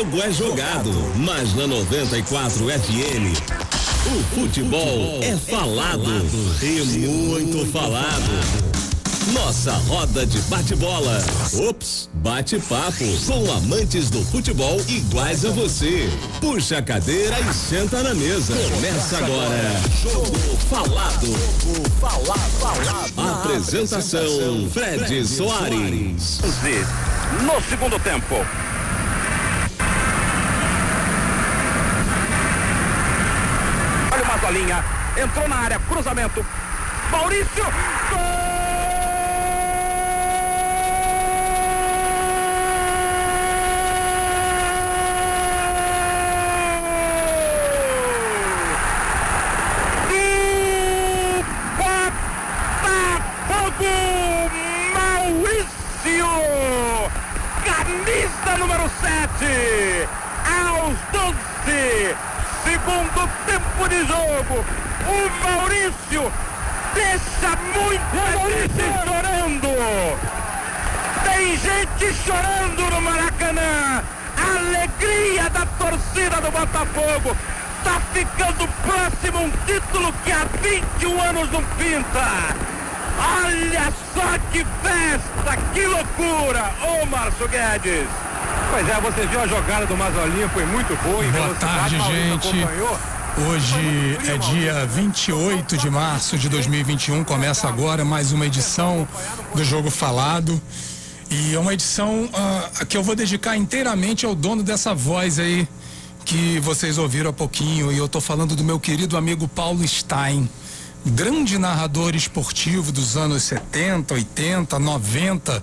jogo é jogado, mas na 94 FM o futebol é falado e muito falado. Nossa roda de bate-bola. Ops, bate-papo com amantes do futebol iguais a você. Puxa a cadeira e senta na mesa. Começa agora. Jogo falado. Apresentação Fred Soares. No segundo tempo. Mazolinha. Entrou na área. Cruzamento. Maurício. Gol! Maurício! Camisa número 7! Aos 12! Segundo tempo de jogo! O Maurício deixa muita gente chorando! Tem gente chorando no Maracanã! Alegria da torcida do Botafogo! Tá ficando próximo um título que há 21 anos não pinta! Olha só que festa, que loucura! Ô Márcio Guedes! Pois é, você viu a jogada do Mazolinha, foi muito boa. Boa tarde, gente. Hoje é dia 28 de março de 2021, começa agora mais uma edição do Jogo Falado. E é uma edição uh, que eu vou dedicar inteiramente ao dono dessa voz aí que vocês ouviram há pouquinho. E eu tô falando do meu querido amigo Paulo Stein grande narrador esportivo dos anos 70, 80, 90,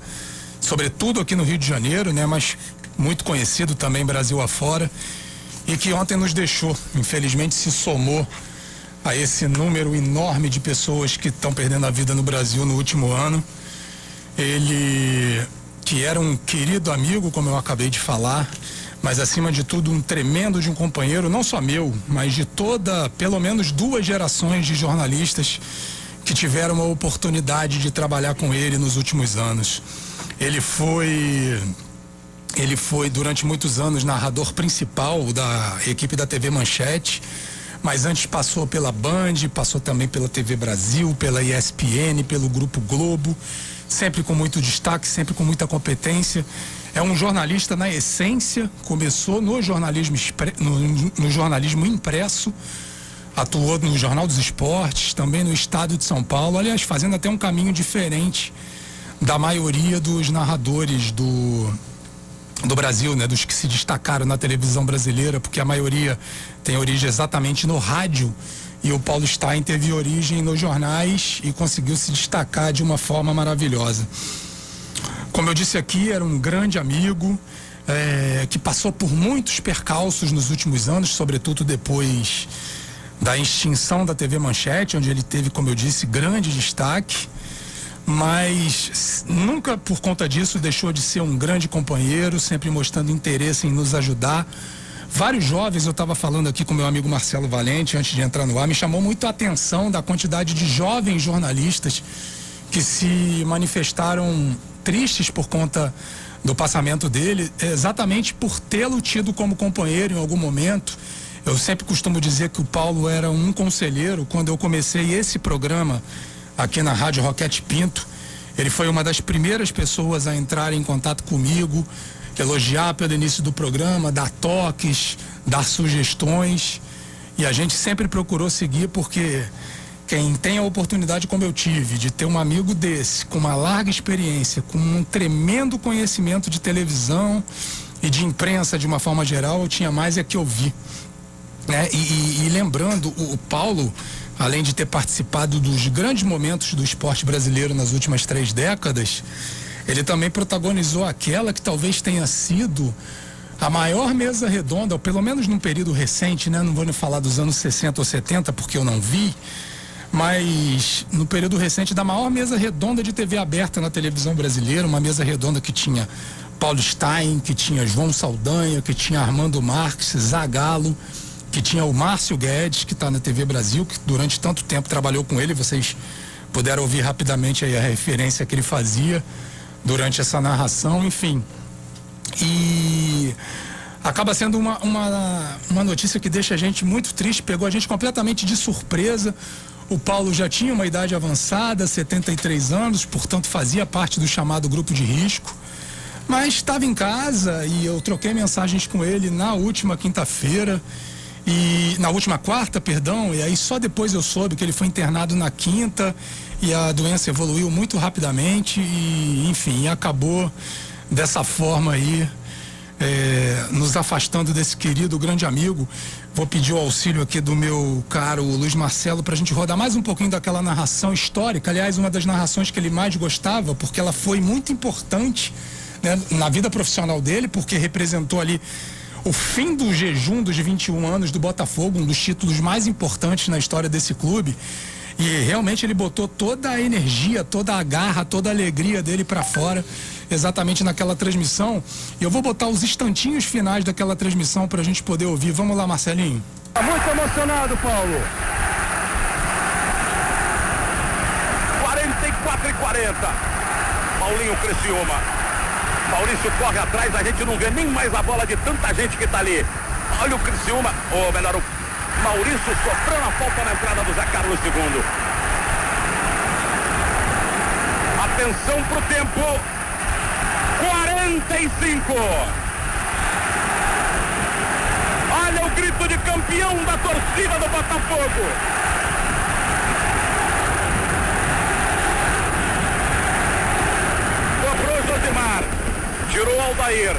sobretudo aqui no Rio de Janeiro, né? Mas muito conhecido também Brasil afora e que ontem nos deixou, infelizmente se somou a esse número enorme de pessoas que estão perdendo a vida no Brasil no último ano. Ele que era um querido amigo, como eu acabei de falar, mas acima de tudo um tremendo de um companheiro, não só meu, mas de toda, pelo menos duas gerações de jornalistas que tiveram a oportunidade de trabalhar com ele nos últimos anos. Ele foi ele foi durante muitos anos narrador principal da equipe da TV Manchete, mas antes passou pela Band, passou também pela TV Brasil, pela ESPN, pelo Grupo Globo, sempre com muito destaque, sempre com muita competência. É um jornalista na essência, começou no jornalismo, no, no jornalismo impresso, atuou no Jornal dos Esportes, também no Estado de São Paulo, aliás, fazendo até um caminho diferente da maioria dos narradores do, do Brasil, né, dos que se destacaram na televisão brasileira, porque a maioria tem origem exatamente no rádio e o Paulo Stein teve origem nos jornais e conseguiu se destacar de uma forma maravilhosa. Como eu disse aqui, era um grande amigo é, que passou por muitos percalços nos últimos anos, sobretudo depois da extinção da TV Manchete, onde ele teve, como eu disse, grande destaque, mas nunca por conta disso deixou de ser um grande companheiro, sempre mostrando interesse em nos ajudar. Vários jovens, eu estava falando aqui com meu amigo Marcelo Valente antes de entrar no ar, me chamou muito a atenção da quantidade de jovens jornalistas que se manifestaram tristes por conta do passamento dele, exatamente por tê-lo tido como companheiro em algum momento. Eu sempre costumo dizer que o Paulo era um conselheiro quando eu comecei esse programa aqui na Rádio Roquete Pinto. Ele foi uma das primeiras pessoas a entrar em contato comigo, elogiar pelo início do programa, dar toques, dar sugestões. E a gente sempre procurou seguir porque quem tem a oportunidade, como eu tive, de ter um amigo desse, com uma larga experiência, com um tremendo conhecimento de televisão e de imprensa de uma forma geral, eu tinha mais é que ouvir. Né? E, e, e lembrando, o, o Paulo, além de ter participado dos grandes momentos do esporte brasileiro nas últimas três décadas, ele também protagonizou aquela que talvez tenha sido a maior mesa redonda, ou pelo menos num período recente, né? Não vou nem falar dos anos 60 ou 70, porque eu não vi, mas no período recente da maior mesa redonda de TV aberta na televisão brasileira, uma mesa redonda que tinha Paulo Stein, que tinha João Saldanha, que tinha Armando Marques, Zagalo, que tinha o Márcio Guedes, que está na TV Brasil, que durante tanto tempo trabalhou com ele, vocês puderam ouvir rapidamente aí a referência que ele fazia durante essa narração, enfim. E acaba sendo uma, uma, uma notícia que deixa a gente muito triste, pegou a gente completamente de surpresa. O Paulo já tinha uma idade avançada, 73 anos, portanto fazia parte do chamado grupo de risco. Mas estava em casa e eu troquei mensagens com ele na última quinta-feira e na última quarta, perdão, e aí só depois eu soube que ele foi internado na quinta e a doença evoluiu muito rapidamente e enfim, acabou dessa forma aí é, nos afastando desse querido grande amigo. Vou pedir o auxílio aqui do meu caro Luiz Marcelo para a gente rodar mais um pouquinho daquela narração histórica. Aliás, uma das narrações que ele mais gostava, porque ela foi muito importante né, na vida profissional dele, porque representou ali o fim do jejum dos 21 anos do Botafogo, um dos títulos mais importantes na história desse clube. E realmente ele botou toda a energia, toda a garra, toda a alegria dele para fora, exatamente naquela transmissão. E eu vou botar os instantinhos finais daquela transmissão para a gente poder ouvir. Vamos lá, Marcelinho. Tá muito emocionado, Paulo. 44 e 40. Paulinho Criciúma. Maurício corre atrás, a gente não vê nem mais a bola de tanta gente que está ali. Olha o Criciúma, ou melhor, o Maurício sofrendo a falta na entrada do Zé Carlos II. Atenção para o tempo. 45. Olha o grito de campeão da torcida do Botafogo. Tirou o Aldair.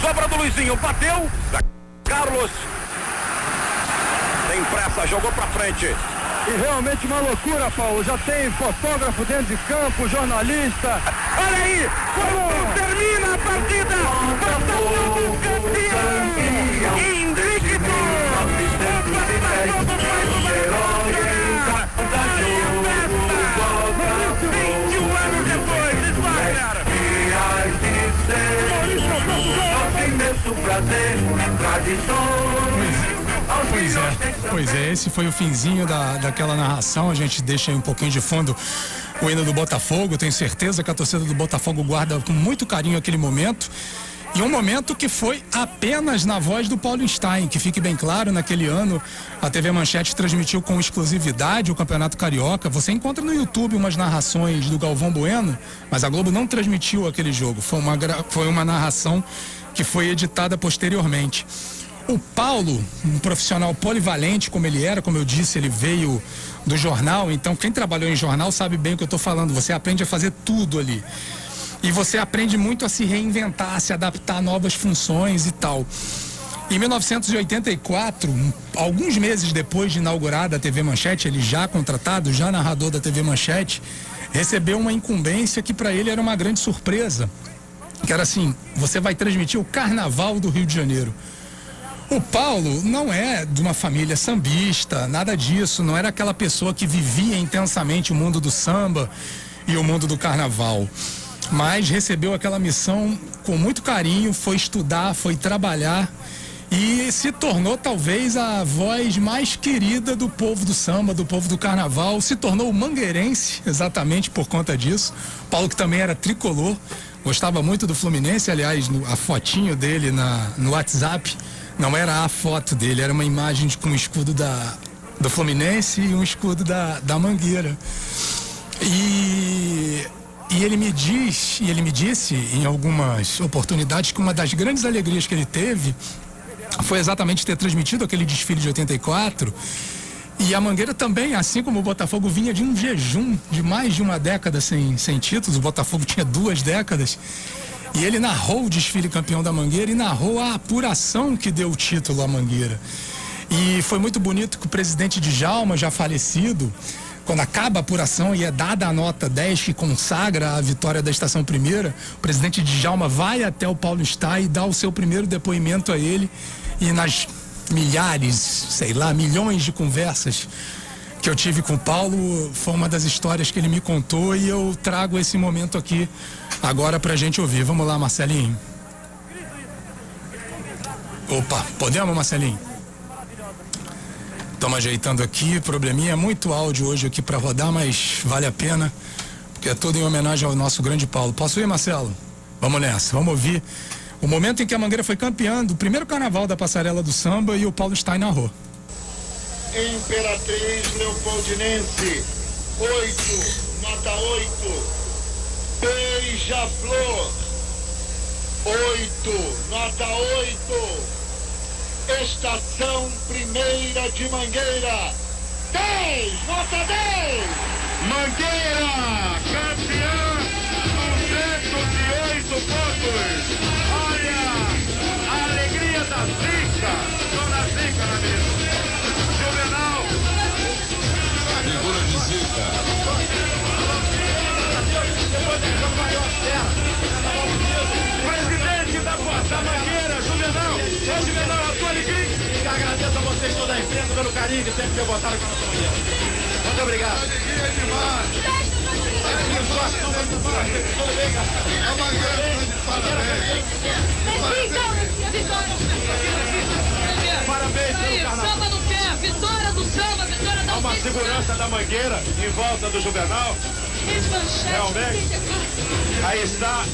Sobra do Luizinho. Bateu. Carlos. Tem pressa. Jogou pra frente. E realmente uma loucura, Paulo. Já tem fotógrafo dentro de campo, jornalista. Olha aí! Quando termina a partida! Botafogo campeão! Invicto! O Botafogo faz uma festa! 21 anos depois, Wagner! Pois é, pois é, esse foi o finzinho da, daquela narração. A gente deixa aí um pouquinho de fundo o hino do Botafogo. Tenho certeza que a torcida do Botafogo guarda com muito carinho aquele momento. E um momento que foi apenas na voz do Paulo Stein, que fique bem claro, naquele ano a TV Manchete transmitiu com exclusividade o Campeonato Carioca. Você encontra no YouTube umas narrações do Galvão Bueno, mas a Globo não transmitiu aquele jogo. Foi uma, foi uma narração que foi editada posteriormente. O Paulo, um profissional polivalente como ele era, como eu disse, ele veio do jornal, então quem trabalhou em jornal sabe bem o que eu estou falando. Você aprende a fazer tudo ali. E você aprende muito a se reinventar, a se adaptar a novas funções e tal. Em 1984, alguns meses depois de inaugurada a TV Manchete, ele já contratado, já narrador da TV Manchete, recebeu uma incumbência que para ele era uma grande surpresa. Que era assim: você vai transmitir o Carnaval do Rio de Janeiro. O Paulo não é de uma família sambista, nada disso, não era aquela pessoa que vivia intensamente o mundo do samba e o mundo do carnaval. Mas recebeu aquela missão com muito carinho, foi estudar, foi trabalhar e se tornou talvez a voz mais querida do povo do samba, do povo do carnaval, se tornou mangueirense exatamente por conta disso. Paulo que também era tricolor, gostava muito do Fluminense, aliás, no, a fotinho dele na, no WhatsApp não era a foto dele, era uma imagem com o escudo da, do Fluminense e um escudo da, da Mangueira. E e ele me diz, e ele me disse em algumas oportunidades que uma das grandes alegrias que ele teve foi exatamente ter transmitido aquele desfile de 84. E a Mangueira também, assim como o Botafogo vinha de um jejum de mais de uma década sem, sem títulos, o Botafogo tinha duas décadas. E ele narrou o desfile campeão da Mangueira e narrou a apuração que deu o título à Mangueira. E foi muito bonito que o presidente de Jalma, já falecido, quando acaba a apuração e é dada a nota 10 que consagra a vitória da estação primeira, o presidente Djalma vai até o Paulo Stá e dá o seu primeiro depoimento a ele e nas milhares, sei lá, milhões de conversas que eu tive com o Paulo, foi uma das histórias que ele me contou e eu trago esse momento aqui agora pra gente ouvir. Vamos lá, Marcelinho. Opa, podemos, Marcelinho? Estamos ajeitando aqui, probleminha, muito áudio hoje aqui para rodar, mas vale a pena, porque é tudo em homenagem ao nosso grande Paulo. Posso ir, Marcelo? Vamos nessa, vamos ouvir o momento em que a Mangueira foi campeã do primeiro carnaval da passarela do samba e o Paulo Stein narrou. Imperatriz Leopoldinense, 8, nota 8. Beija-flor, 8, nota 8. Estação Primeira de Mangueira, 10, nota 10. Mangueira, campeã, 208 pontos. Presidente da, da Mangueira, Juvenal. Ô, Juvenal, a tua alegria. Agradeço a vocês toda a imprensa pelo carinho que sempre botaram com a nossa. Muito obrigado. Alegria demais. Tudo bem, cara? A Mangueira está de parabéns. Parabéns pelo carnaval. Samba no pé, vitória do samba, vitória uma segurança da mangueira em volta do Juvenal. Realmente. Aí está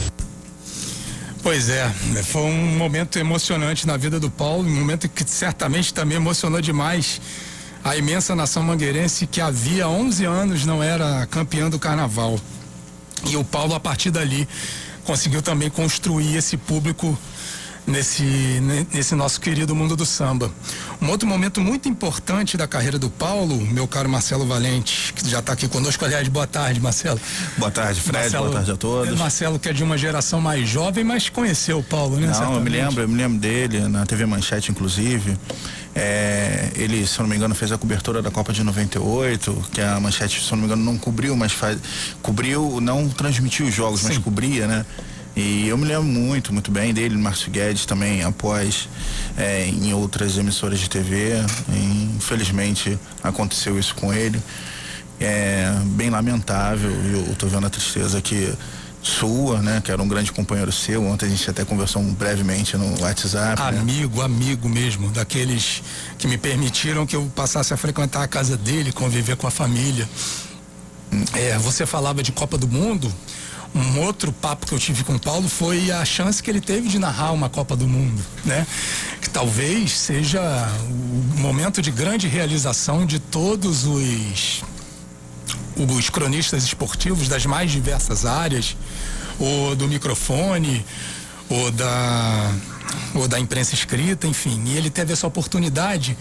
Pois é, foi um momento emocionante na vida do Paulo, um momento que certamente também emocionou demais a imensa nação mangueirense que havia 11 anos não era campeã do carnaval. E o Paulo, a partir dali, conseguiu também construir esse público nesse, ne- nesse nosso querido mundo do samba. Um outro momento muito importante da carreira do Paulo, meu caro Marcelo Valente, que já está aqui conosco. Aliás, boa tarde, Marcelo. Boa tarde, Fred. boa tarde a todos. Marcelo, que é de uma geração mais jovem, mas conheceu o Paulo, né? Não, eu me certamente. lembro, eu me lembro dele, na TV Manchete, inclusive. É, ele, se eu não me engano, fez a cobertura da Copa de 98, que a Manchete, se eu não me engano, não cobriu, mas faz, cobriu, não transmitiu os jogos, mas Sim. cobria, né? E eu me lembro muito, muito bem dele, Márcio Guedes também, após é, em outras emissoras de TV. Infelizmente aconteceu isso com ele. É bem lamentável, eu tô vendo a tristeza que sua, né? Que era um grande companheiro seu. Ontem a gente até conversou brevemente no WhatsApp. né? Amigo, amigo mesmo, daqueles que me permitiram que eu passasse a frequentar a casa dele, conviver com a família. É, você falava de Copa do Mundo. Um outro papo que eu tive com o Paulo foi a chance que ele teve de narrar uma Copa do Mundo, né? Que talvez seja o momento de grande realização de todos os os cronistas esportivos das mais diversas áreas, ou do microfone, ou da, ou da imprensa escrita, enfim. E ele teve essa oportunidade,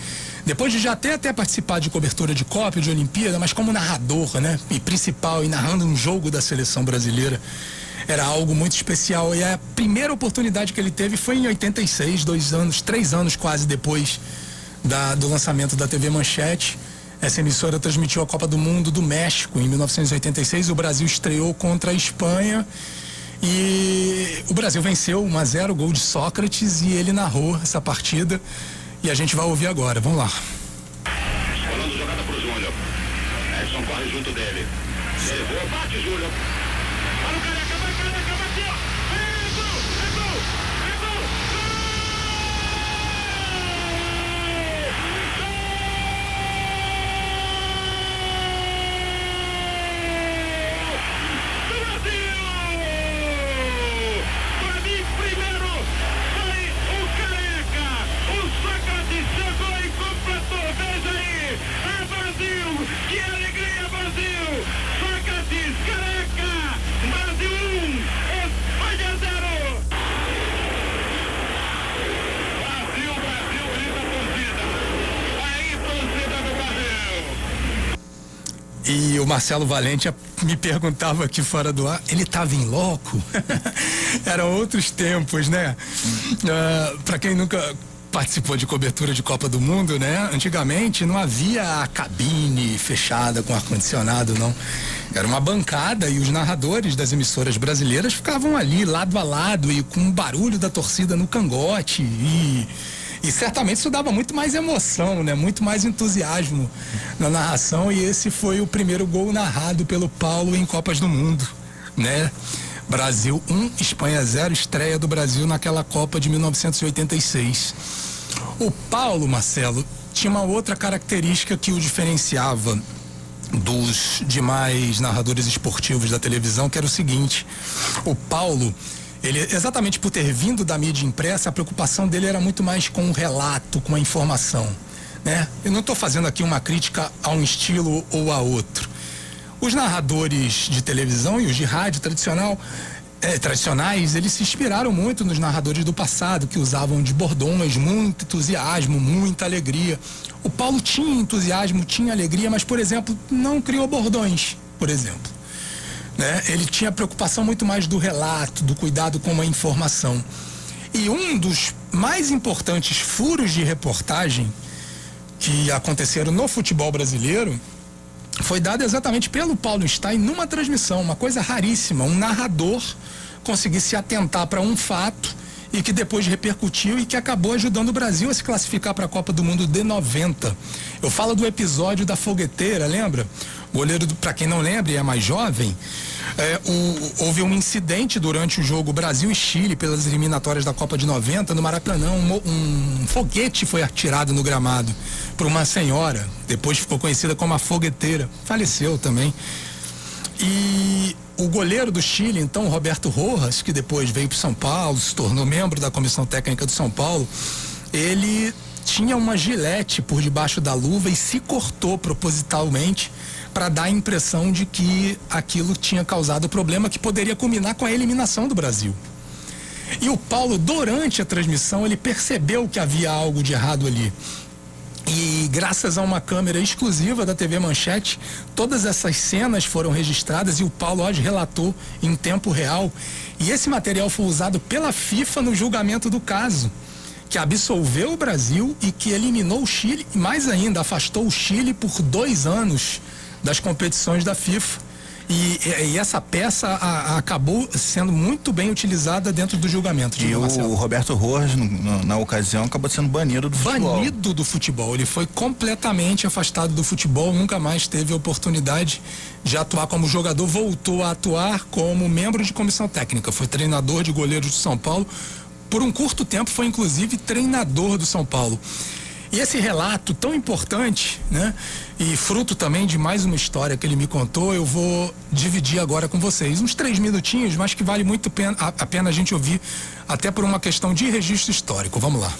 depois de já até, até participar de cobertura de Copa, de Olimpíada, mas como narrador, né? E principal, e narrando um jogo da seleção brasileira. Era algo muito especial. E a primeira oportunidade que ele teve foi em 86, dois anos, três anos quase depois da- do lançamento da TV Manchete. Essa emissora transmitiu a Copa do Mundo do México em 1986. O Brasil estreou contra a Espanha e o Brasil venceu 1 a 0 gol de Sócrates e ele narrou essa partida e a gente vai ouvir agora. Vamos lá. Rolando jogada pro Júnior. Edson corre junto dele. Levou, bate Júnior. Marcelo Valente me perguntava aqui fora do ar, ele estava em loco? Eram outros tempos, né? Ah, Para quem nunca participou de cobertura de Copa do Mundo, né? Antigamente não havia a cabine fechada com ar-condicionado, não. Era uma bancada e os narradores das emissoras brasileiras ficavam ali, lado a lado, e com o barulho da torcida no cangote. E e certamente isso dava muito mais emoção, né? Muito mais entusiasmo na narração. E esse foi o primeiro gol narrado pelo Paulo em Copas do Mundo, né? Brasil 1, Espanha 0, estreia do Brasil naquela Copa de 1986. O Paulo, Marcelo, tinha uma outra característica que o diferenciava dos demais narradores esportivos da televisão, que era o seguinte: o Paulo Ele, exatamente por ter vindo da mídia impressa, a preocupação dele era muito mais com o relato, com a informação. Né? Eu não estou fazendo aqui uma crítica a um estilo ou a outro. Os narradores de televisão e os de rádio tradicional é, tradicionais, eles se inspiraram muito nos narradores do passado, que usavam de bordões, muito entusiasmo, muita alegria. O Paulo tinha entusiasmo, tinha alegria, mas, por exemplo, não criou bordões, por exemplo. Né? Ele tinha preocupação muito mais do relato, do cuidado com a informação. E um dos mais importantes furos de reportagem que aconteceram no futebol brasileiro foi dado exatamente pelo Paulo Stein numa transmissão, uma coisa raríssima, um narrador conseguir se atentar para um fato e que depois repercutiu e que acabou ajudando o Brasil a se classificar para a Copa do Mundo de 90. Eu falo do episódio da fogueteira, lembra? Goleiro, para quem não lembra e é mais jovem, é, o, houve um incidente durante o jogo Brasil e Chile pelas eliminatórias da Copa de 90 no Maracanã. Um, um foguete foi atirado no gramado por uma senhora, depois ficou conhecida como a fogueteira. Faleceu também. E o goleiro do Chile, então, Roberto Rojas, que depois veio para São Paulo, se tornou membro da comissão técnica do São Paulo, ele tinha uma gilete por debaixo da luva e se cortou propositalmente para dar a impressão de que aquilo tinha causado problema que poderia culminar com a eliminação do Brasil. E o Paulo, durante a transmissão, ele percebeu que havia algo de errado ali. E graças a uma câmera exclusiva da TV Manchete, todas essas cenas foram registradas e o Paulo hoje relatou em tempo real. E esse material foi usado pela FIFA no julgamento do caso, que absolveu o Brasil e que eliminou o Chile, e mais ainda, afastou o Chile por dois anos das competições da FIFA. E, e, essa peça a, a acabou sendo muito bem utilizada dentro do julgamento. E o. Roberto Rojas, no, no, na ocasião, acabou sendo banido do futebol. Banido do futebol. Ele foi completamente afastado do futebol, nunca mais teve a oportunidade de atuar como jogador, voltou a atuar como membro de comissão técnica. Foi treinador de goleiros do São Paulo. Por um curto tempo, foi inclusive treinador do São Paulo. E esse relato tão importante, né? E fruto também de mais uma história que ele me contou, eu vou dividir agora com vocês. Uns três minutinhos, mas que vale muito pena, a, pena a gente ouvir, até por uma questão de registro histórico. Vamos lá.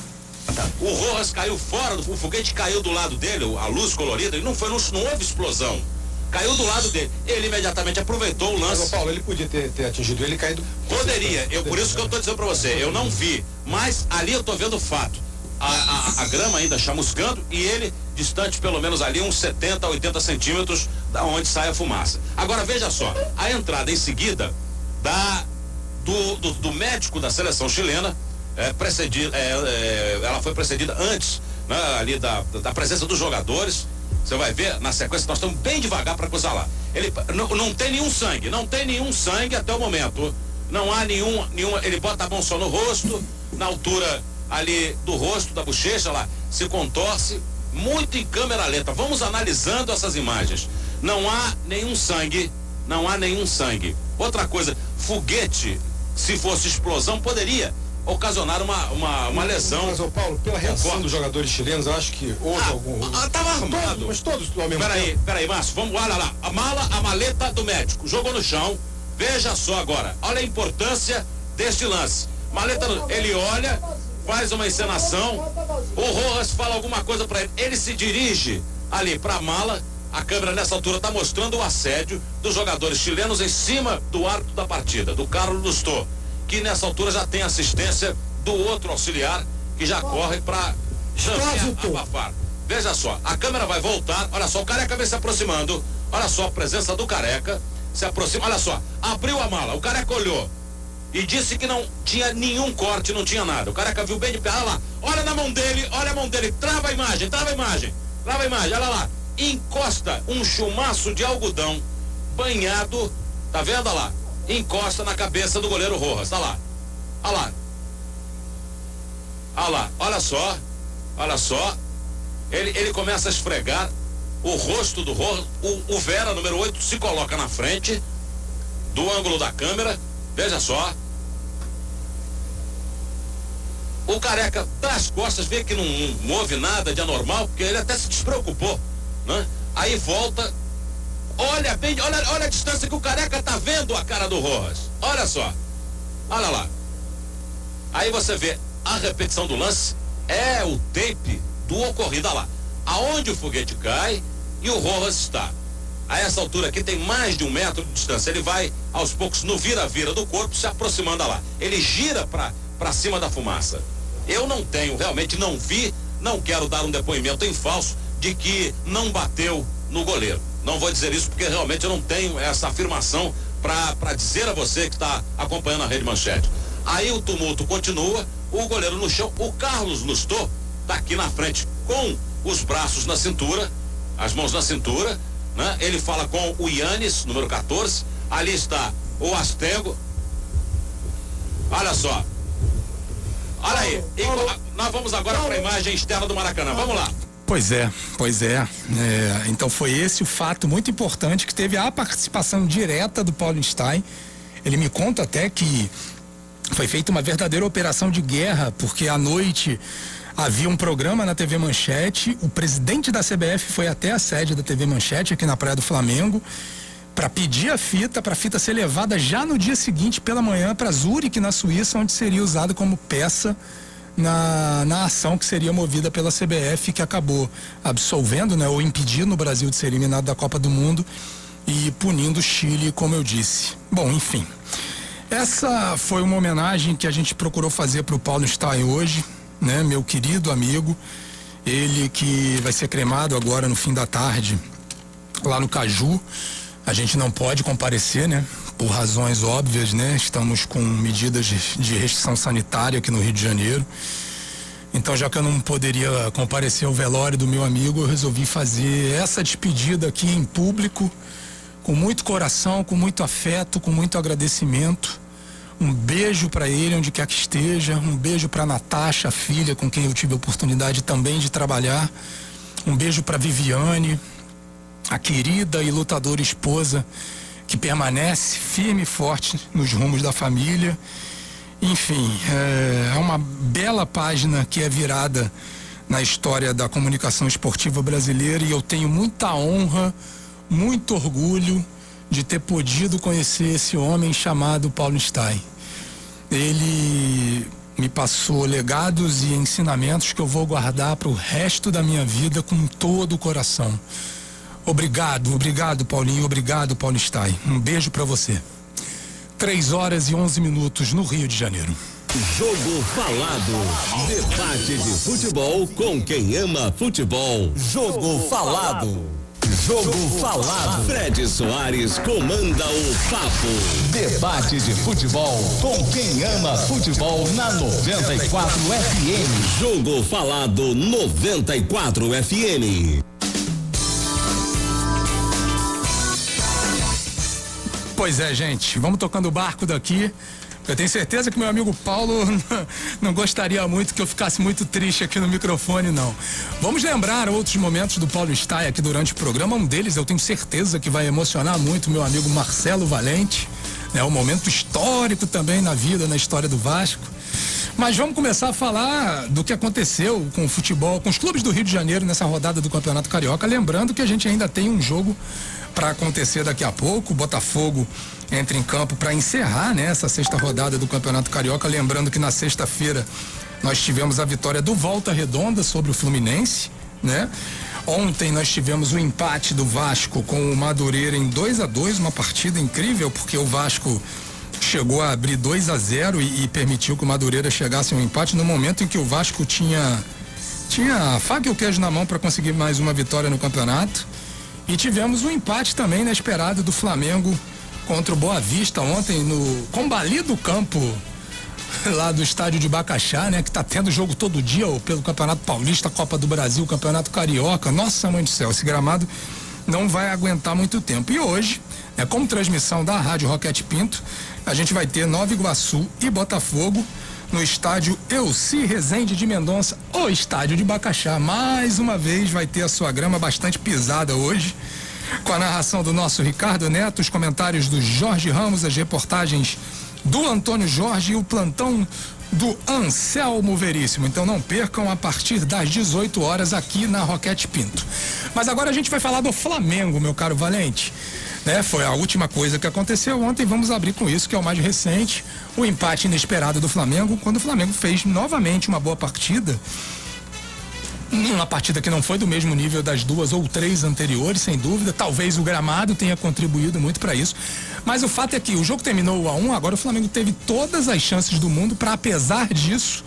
O Rojas caiu fora, do, o foguete caiu do lado dele, a luz colorida, e não, foi, não, não houve explosão. Caiu do lado dele. Ele imediatamente aproveitou o lance. Mas, Paulo, ele podia ter, ter atingido ele caído. Poderia, eu, por isso que eu estou dizendo para você, eu não vi. Mas ali eu estou vendo o fato a, a, a, grama ainda chamuscando e ele distante pelo menos ali uns 70 a 80 centímetros da onde sai a fumaça. Agora veja só, a entrada em seguida da do, do, do médico da seleção chilena é, precedida, é, é, ela foi precedida antes né, ali da, da presença dos jogadores. Você vai ver na sequência nós estamos bem devagar para cruzar lá. Ele não, não tem nenhum sangue, não tem nenhum sangue até o momento. Não há nenhum, nenhum. Ele bota a mão só no rosto, na altura ali do rosto, da bochecha lá, se contorce muito em câmera lenta. Vamos analisando essas imagens. Não há nenhum sangue, não há nenhum sangue. Outra coisa, foguete, se fosse explosão, poderia ocasionar uma, uma, uma lesão. Mas, ô Paulo, pela reação dos jogadores chilenos, acho que houve ah, algum. Ah, tava armado. Todos, mas todos ao mesmo peraí, tempo. Peraí, Márcio, vamos, olha lá. A mala, a maleta do médico. Jogou no chão. Veja só agora. Olha a importância deste lance. Maleta, ele olha, faz uma encenação, o Rojas fala alguma coisa para ele, ele se dirige ali para a mala, a câmera nessa altura está mostrando o assédio dos jogadores chilenos em cima do árbitro da partida, do Carlos Lustô, que nessa altura já tem assistência do outro auxiliar que já corre para abafar. Veja só, a câmera vai voltar, olha só, o careca vem se aproximando, olha só a presença do careca, se aproxima, olha só, abriu a mala, o careca olhou, e disse que não tinha nenhum corte, não tinha nada. O careca viu bem de perto, olha lá, olha na mão dele, olha a mão dele, trava a imagem, trava a imagem, trava a imagem, olha lá, encosta um chumaço de algodão banhado, tá vendo? Olha lá? Encosta na cabeça do goleiro Rojas, tá lá, olha lá, olha lá, olha só, olha só, ele, ele começa a esfregar o rosto do Rojas, o, o Vera, número 8, se coloca na frente do ângulo da câmera, veja só, O careca das costas, vê que não, não move nada de anormal, porque ele até se despreocupou, né? Aí volta, olha bem, olha, olha a distância que o careca tá vendo a cara do Rojas. Olha só. Olha lá. Aí você vê a repetição do lance, é o tape do ocorrido. Olha lá. Aonde o foguete cai e o Rojas está. A essa altura aqui tem mais de um metro de distância. Ele vai aos poucos no vira-vira do corpo, se aproximando lá. Ele gira para cima da fumaça. Eu não tenho, realmente não vi, não quero dar um depoimento em falso de que não bateu no goleiro. Não vou dizer isso porque realmente eu não tenho essa afirmação para dizer a você que está acompanhando a Rede Manchete. Aí o tumulto continua, o goleiro no chão, o Carlos Lustô está aqui na frente com os braços na cintura, as mãos na cintura, né? Ele fala com o Yannis, número 14, ali está o Astego. Olha só. Olha aí. E, nós vamos agora para a imagem externa do Maracanã. Vamos lá. Pois é, pois é. é. Então foi esse o fato muito importante que teve a participação direta do Paulo Stein. Ele me conta até que foi feita uma verdadeira operação de guerra, porque à noite havia um programa na TV Manchete, o presidente da CBF foi até a sede da TV Manchete aqui na Praia do Flamengo para pedir a fita, para a fita ser levada já no dia seguinte pela manhã para Zurich, na Suíça, onde seria usado como peça na, na ação que seria movida pela CBF, que acabou absolvendo, né, ou impedindo o Brasil de ser eliminado da Copa do Mundo e punindo o Chile, como eu disse. Bom, enfim. Essa foi uma homenagem que a gente procurou fazer para o Paulo Stein hoje, né, meu querido amigo, ele que vai ser cremado agora no fim da tarde lá no Caju. A gente não pode comparecer, né? Por razões óbvias, né? Estamos com medidas de restrição sanitária aqui no Rio de Janeiro. Então, já que eu não poderia comparecer ao velório do meu amigo, eu resolvi fazer essa despedida aqui em público, com muito coração, com muito afeto, com muito agradecimento. Um beijo para ele, onde quer que esteja. Um beijo para Natasha, filha, com quem eu tive a oportunidade também de trabalhar. Um beijo para Viviane, a querida e lutadora esposa que permanece firme e forte nos rumos da família. Enfim, é, é uma bela página que é virada na história da comunicação esportiva brasileira e eu tenho muita honra, muito orgulho de ter podido conhecer esse homem chamado Paulo Stein. Ele me passou legados e ensinamentos que eu vou guardar para o resto da minha vida com todo o coração. Obrigado, obrigado, Paulinho, obrigado, Paulo Stein. Um beijo para você. Três horas e onze minutos no Rio de Janeiro. Jogo Falado. Debate de futebol com quem ama futebol. Jogo Falado. Jogo Falado. Fred Soares comanda o papo. Debate de futebol com quem ama futebol na 94 FM. Jogo Falado 94 FM. Pois é, gente. Vamos tocando o barco daqui. Eu tenho certeza que meu amigo Paulo não gostaria muito que eu ficasse muito triste aqui no microfone, não. Vamos lembrar outros momentos do Paulo Stein aqui durante o programa. Um deles eu tenho certeza que vai emocionar muito meu amigo Marcelo Valente. É né? um momento histórico também na vida, na história do Vasco. Mas vamos começar a falar do que aconteceu com o futebol, com os clubes do Rio de Janeiro nessa rodada do Campeonato Carioca. Lembrando que a gente ainda tem um jogo para acontecer daqui a pouco. Botafogo entra em campo para encerrar né, essa sexta rodada do Campeonato Carioca. Lembrando que na sexta-feira nós tivemos a vitória do Volta Redonda sobre o Fluminense, né? Ontem nós tivemos o empate do Vasco com o Madureira em 2 a 2 uma partida incrível, porque o Vasco chegou a abrir 2 a 0 e, e, permitiu que o Madureira chegasse a um empate no momento em que o Vasco tinha tinha faca e o queijo na mão para conseguir mais uma vitória no campeonato. E tivemos um empate também inesperado do Flamengo contra o Boa Vista ontem no combalido campo lá do estádio de Bacaxá, né? Que tá tendo jogo todo dia ou pelo Campeonato Paulista, Copa do Brasil, Campeonato Carioca. Nossa mãe do céu, esse gramado não vai aguentar muito tempo. E hoje, né, como transmissão da Rádio Roquete Pinto, a gente vai ter Nova Iguaçu e Botafogo no estádio Elci Rezende de Mendonça, o estádio de Bacaxá. Mais uma vez vai ter a sua grama bastante pisada hoje. Com a narração do nosso Ricardo Neto, os comentários do Jorge Ramos, as reportagens do Antônio Jorge e o plantão do Anselmo Veríssimo. Então não percam a partir das 18 horas aqui na Roquete Pinto. Mas agora a gente vai falar do Flamengo, meu caro Valente. né? Foi a última coisa que aconteceu ontem. Vamos abrir com isso, que é o mais recente, o empate inesperado do Flamengo, quando o Flamengo fez novamente uma boa partida. Uma partida que não foi do mesmo nível das duas ou três anteriores, sem dúvida. Talvez o gramado tenha contribuído muito para isso. Mas o fato é que o jogo terminou a um, agora o Flamengo teve todas as chances do mundo para, apesar disso,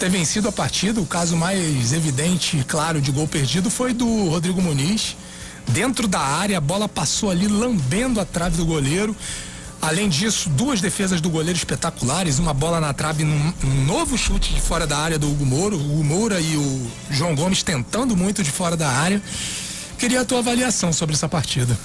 ter vencido a partida. O caso mais evidente e claro de gol perdido foi do Rodrigo Muniz. Dentro da área, a bola passou ali lambendo a trave do goleiro. Além disso, duas defesas do goleiro espetaculares, uma bola na trave num, novo chute de fora da área do Hugo Moura, o Moura e o João Gomes tentando muito de fora da área. Queria a tua avaliação sobre essa partida.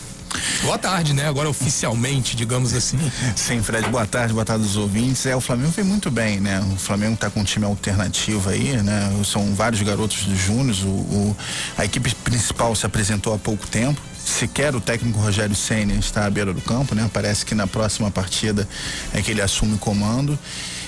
Boa tarde, né? Agora oficialmente, digamos assim. Sim, Fred, boa tarde, boa tarde aos ouvintes. É, o Flamengo foi muito bem, né? O Flamengo está com um time alternativo aí, né? São vários garotos dos Júniors. O, o, a equipe principal se apresentou há pouco tempo sequer o técnico Rogério Senna está à beira do campo, né? Parece que na próxima partida é que ele assume o comando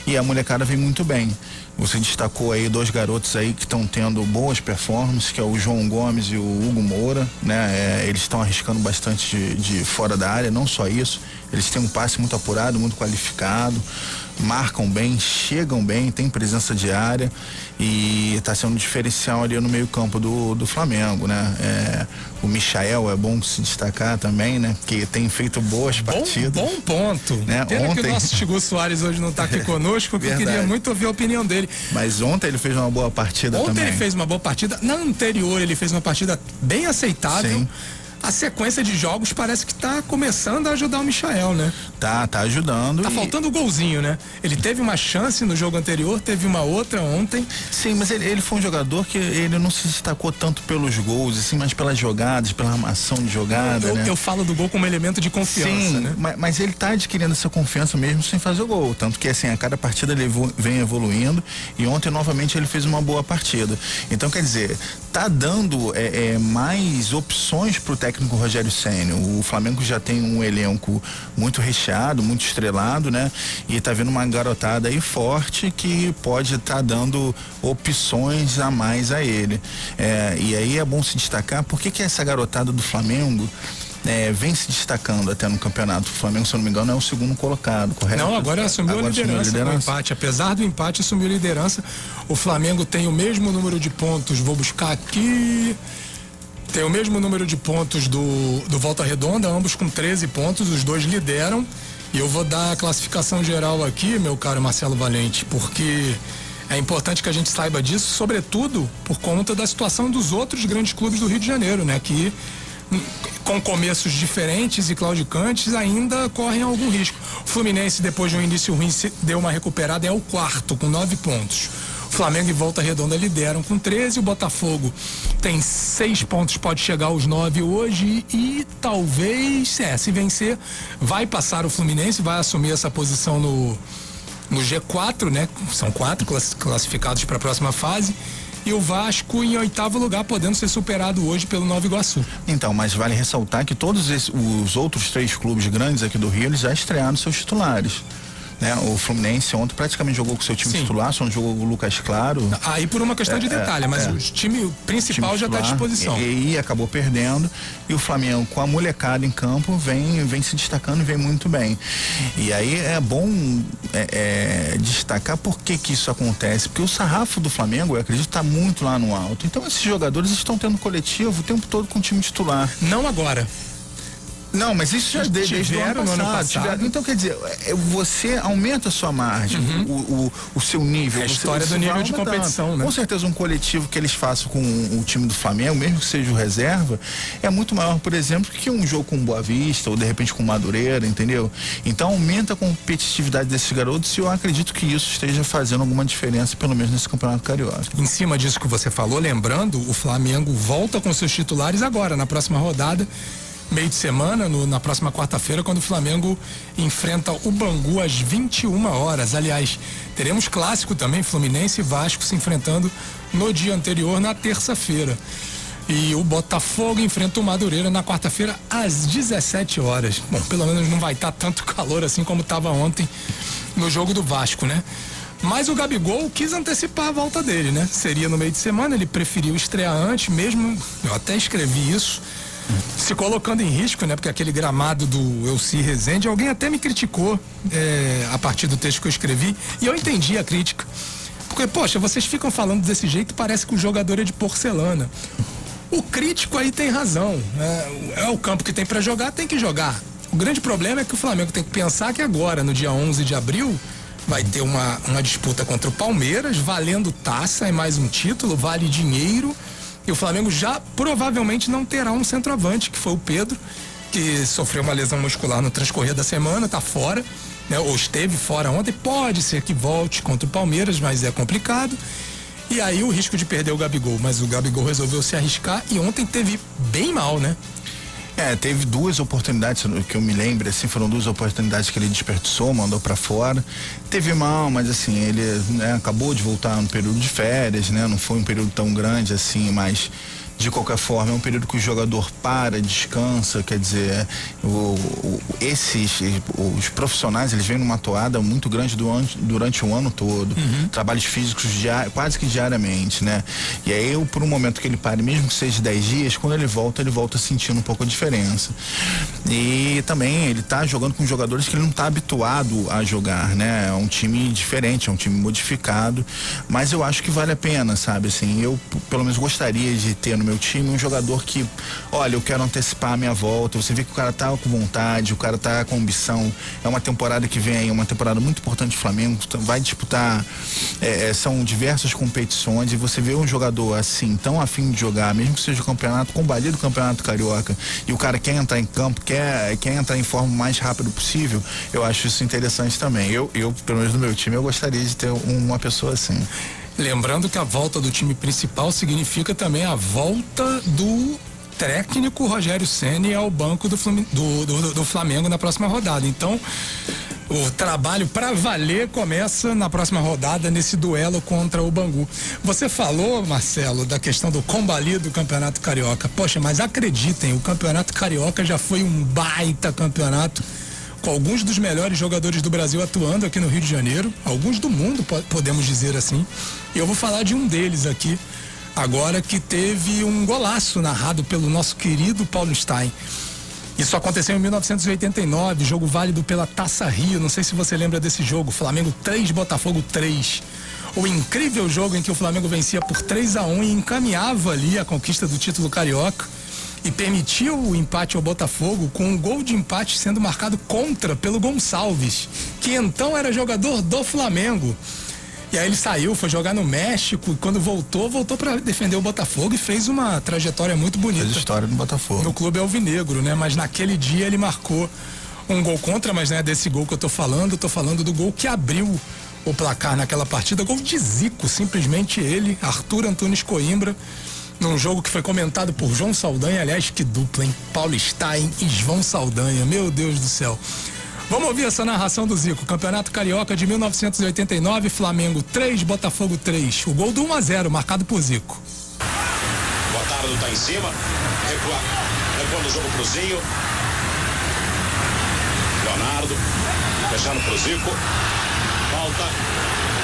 e a molecada vem muito bem. Você destacou aí dois garotos aí que estão tendo boas performances, que é o João Gomes e o Hugo Moura, né? É, eles estão arriscando bastante de, de, fora da área, não só isso, eles têm um passe muito apurado, muito qualificado marcam bem, chegam bem, tem presença diária e está sendo um diferencial ali no meio campo do, do Flamengo, né? É, o Michael é bom se destacar também, né? Que tem feito boas bom, partidas. Bom ponto. Né? Pena ontem... que o nosso Tigo Soares hoje não está aqui conosco, porque eu queria muito ouvir a opinião dele. Mas ontem ele fez uma boa partida ontem também. Ontem ele fez uma boa partida. Na anterior ele fez uma partida bem aceitável. Sim a sequência de jogos parece que está começando a ajudar o Michael, né? Tá, tá ajudando. Tá e... faltando o golzinho, né? Ele teve uma chance no jogo anterior, teve uma outra ontem. Sim, mas ele, ele foi um jogador que ele não se destacou tanto pelos gols, assim, mas pelas jogadas, pela armação de jogada. Eu, né? eu falo do gol como elemento de confiança, Sim, né? Mas, mas ele tá adquirindo essa confiança mesmo sem fazer o gol. Tanto que assim, a cada partida ele vem evoluindo e ontem novamente ele fez uma boa partida. Então, quer dizer, tá dando é, é, mais opções pro técnico Rogério Senna o Flamengo já tem um elenco muito recheado, muito estrelado, né? E tá vendo uma garotada aí forte que pode estar tá dando opções a mais a ele. É, e aí é bom se destacar por que que essa garotada do Flamengo é, vem se destacando até no campeonato. O Flamengo, se eu não me engano, é o segundo colocado, correto? Não, agora assumiu agora a liderança, assumiu liderança. empate. Apesar do empate, assumiu a liderança. O Flamengo tem o mesmo número de pontos. Vou buscar aqui. Tem o mesmo número de pontos do, do Volta Redonda, ambos com 13 pontos, os dois lideram. E eu vou dar a classificação geral aqui, meu caro Marcelo Valente, porque é importante que a gente saiba disso, sobretudo por conta da situação dos outros grandes clubes do Rio de Janeiro, né? Que com começos diferentes e claudicantes ainda correm algum risco. O Fluminense, depois de um início ruim, deu uma recuperada, é o quarto, com nove pontos. Flamengo e Volta Redonda lideram com 13. O Botafogo tem seis pontos, pode chegar aos nove hoje e talvez, é, se vencer, vai passar o Fluminense, vai assumir essa posição no, no G4, né? São quatro classificados para a próxima fase e o Vasco em oitavo lugar, podendo ser superado hoje pelo Nova Iguaçu. Então, mas vale ressaltar que todos os outros três clubes grandes aqui do Rio, eles já estrearam seus titulares. Né? O Fluminense ontem praticamente jogou com seu time Sim. titular, só não jogou o Lucas Claro. Aí por uma questão é, de detalhe, mas é, o time principal time já está à disposição. E, e, acabou perdendo. E o Flamengo, com a molecada em campo, vem, vem se destacando e vem muito bem. E aí é bom é, é, destacar por que, que isso acontece. Porque o sarrafo do Flamengo, eu acredito, está muito lá no alto. Então esses jogadores estão tendo coletivo o tempo todo com o time titular. Não agora. Não, mas isso já desde, desde o ano passado. Ano passado. Então, quer dizer, é, você aumenta a sua margem, uhum. o, o, o, seu nível. É a história do nível de competição, né? Com certeza, um coletivo que eles façam com o time do Flamengo, mesmo que seja o reserva, é muito maior, por exemplo, que um jogo com Boa Vista ou de repente com Madureira, entendeu? Então, aumenta a competitividade desses garotos e eu acredito que isso esteja fazendo alguma diferença, pelo menos nesse Campeonato Carioca. Em cima disso que você falou, lembrando, o Flamengo volta com seus titulares agora, na próxima rodada meio de semana, no, na próxima quarta-feira, quando o Flamengo enfrenta o Bangu às 21 horas. Aliás, teremos clássico também, Fluminense e Vasco se enfrentando no dia anterior, na terça-feira. E o Botafogo enfrenta o Madureira na quarta-feira às 17 horas. Bom, pelo menos não vai estar tá tanto calor assim como estava ontem no jogo do Vasco, né? Mas o Gabigol quis antecipar a volta dele, né? Seria no meio de semana, ele preferiu estrear antes, mesmo. Eu até escrevi isso se colocando em risco, né? Porque aquele gramado do Elci Rezende, alguém até me criticou é, a partir do texto que eu escrevi e eu entendi a crítica. Porque, poxa, vocês ficam falando desse jeito, parece que o jogador é de porcelana. O crítico aí tem razão. É, é o campo que tem para jogar, tem que jogar. O grande problema é que o Flamengo tem que pensar que agora, no dia 11 de abril, vai ter uma, uma disputa contra o Palmeiras, valendo taça e mais um título, vale dinheiro. E o Flamengo já provavelmente não terá um centroavante, que foi o Pedro, que sofreu uma lesão muscular no transcorrer da semana, tá fora, né? Ou esteve fora ontem. Pode ser que volte contra o Palmeiras, mas é complicado. E aí o risco de perder o Gabigol, mas o Gabigol resolveu se arriscar e ontem teve bem mal, né? É, teve duas oportunidades que eu me lembro, assim, foram duas oportunidades que ele desperdiçou, mandou para fora. Teve mal, mas assim, ele né, acabou de voltar no período de férias, né? Não foi um período tão grande assim, mas de qualquer forma, é um período que o jogador para, descansa, quer dizer, o, o, esses, os profissionais, eles vêm numa toada muito grande durante, durante o ano todo, uhum. trabalhos físicos quase que diariamente, né? E aí, eu, por um momento que ele pare, mesmo que seja 10 dias, quando ele volta, ele volta sentindo um pouco a diferença. E também ele tá jogando com jogadores que ele não está habituado a jogar, né? É um time diferente, é um time modificado, mas eu acho que vale a pena, sabe? Assim, eu pelo menos gostaria de ter no meu meu time um jogador que, olha, eu quero antecipar a minha volta. Você vê que o cara tá com vontade, o cara tá com ambição. É uma temporada que vem, é uma temporada muito importante do Flamengo. Vai disputar, é, é, são diversas competições e você vê um jogador assim, tão afim de jogar, mesmo que seja o campeonato, combalido do campeonato carioca, e o cara quer entrar em campo, quer, quer entrar em forma o mais rápido possível, eu acho isso interessante também. Eu, eu, pelo menos no meu time, eu gostaria de ter uma pessoa assim. Lembrando que a volta do time principal significa também a volta do técnico Rogério Ceni ao banco do, do, do, do Flamengo na próxima rodada. Então, o trabalho para valer começa na próxima rodada nesse duelo contra o Bangu. Você falou, Marcelo, da questão do combali do Campeonato Carioca. Poxa, mas acreditem, o Campeonato Carioca já foi um baita campeonato com alguns dos melhores jogadores do Brasil atuando aqui no Rio de Janeiro, alguns do mundo, podemos dizer assim. E eu vou falar de um deles aqui, agora que teve um golaço narrado pelo nosso querido Paulo Stein. Isso aconteceu em 1989, jogo válido pela Taça Rio. Não sei se você lembra desse jogo. Flamengo 3, Botafogo 3. O incrível jogo em que o Flamengo vencia por 3 a 1 e encaminhava ali a conquista do título carioca e permitiu o empate ao Botafogo com um gol de empate sendo marcado contra pelo Gonçalves, que então era jogador do Flamengo. E aí ele saiu, foi jogar no México e quando voltou, voltou para defender o Botafogo e fez uma trajetória muito bonita. Fez história no Botafogo. No clube alvinegro, né? Mas naquele dia ele marcou um gol contra, mas não é desse gol que eu tô falando, eu tô falando do gol que abriu o placar naquela partida, gol de Zico, simplesmente ele, Arthur Antunes Coimbra num jogo que foi comentado por João Saldanha, aliás, que dupla, hein? Paulo Stein e João Saldanha, meu Deus do céu. Vamos ouvir essa narração do Zico. Campeonato Carioca de 1989, Flamengo 3, Botafogo 3. O gol do 1 a 0 marcado por Zico. Botardo tá em cima, recua, recuando o jogo pro Zinho. Leonardo, fechando pro Zico. Falta,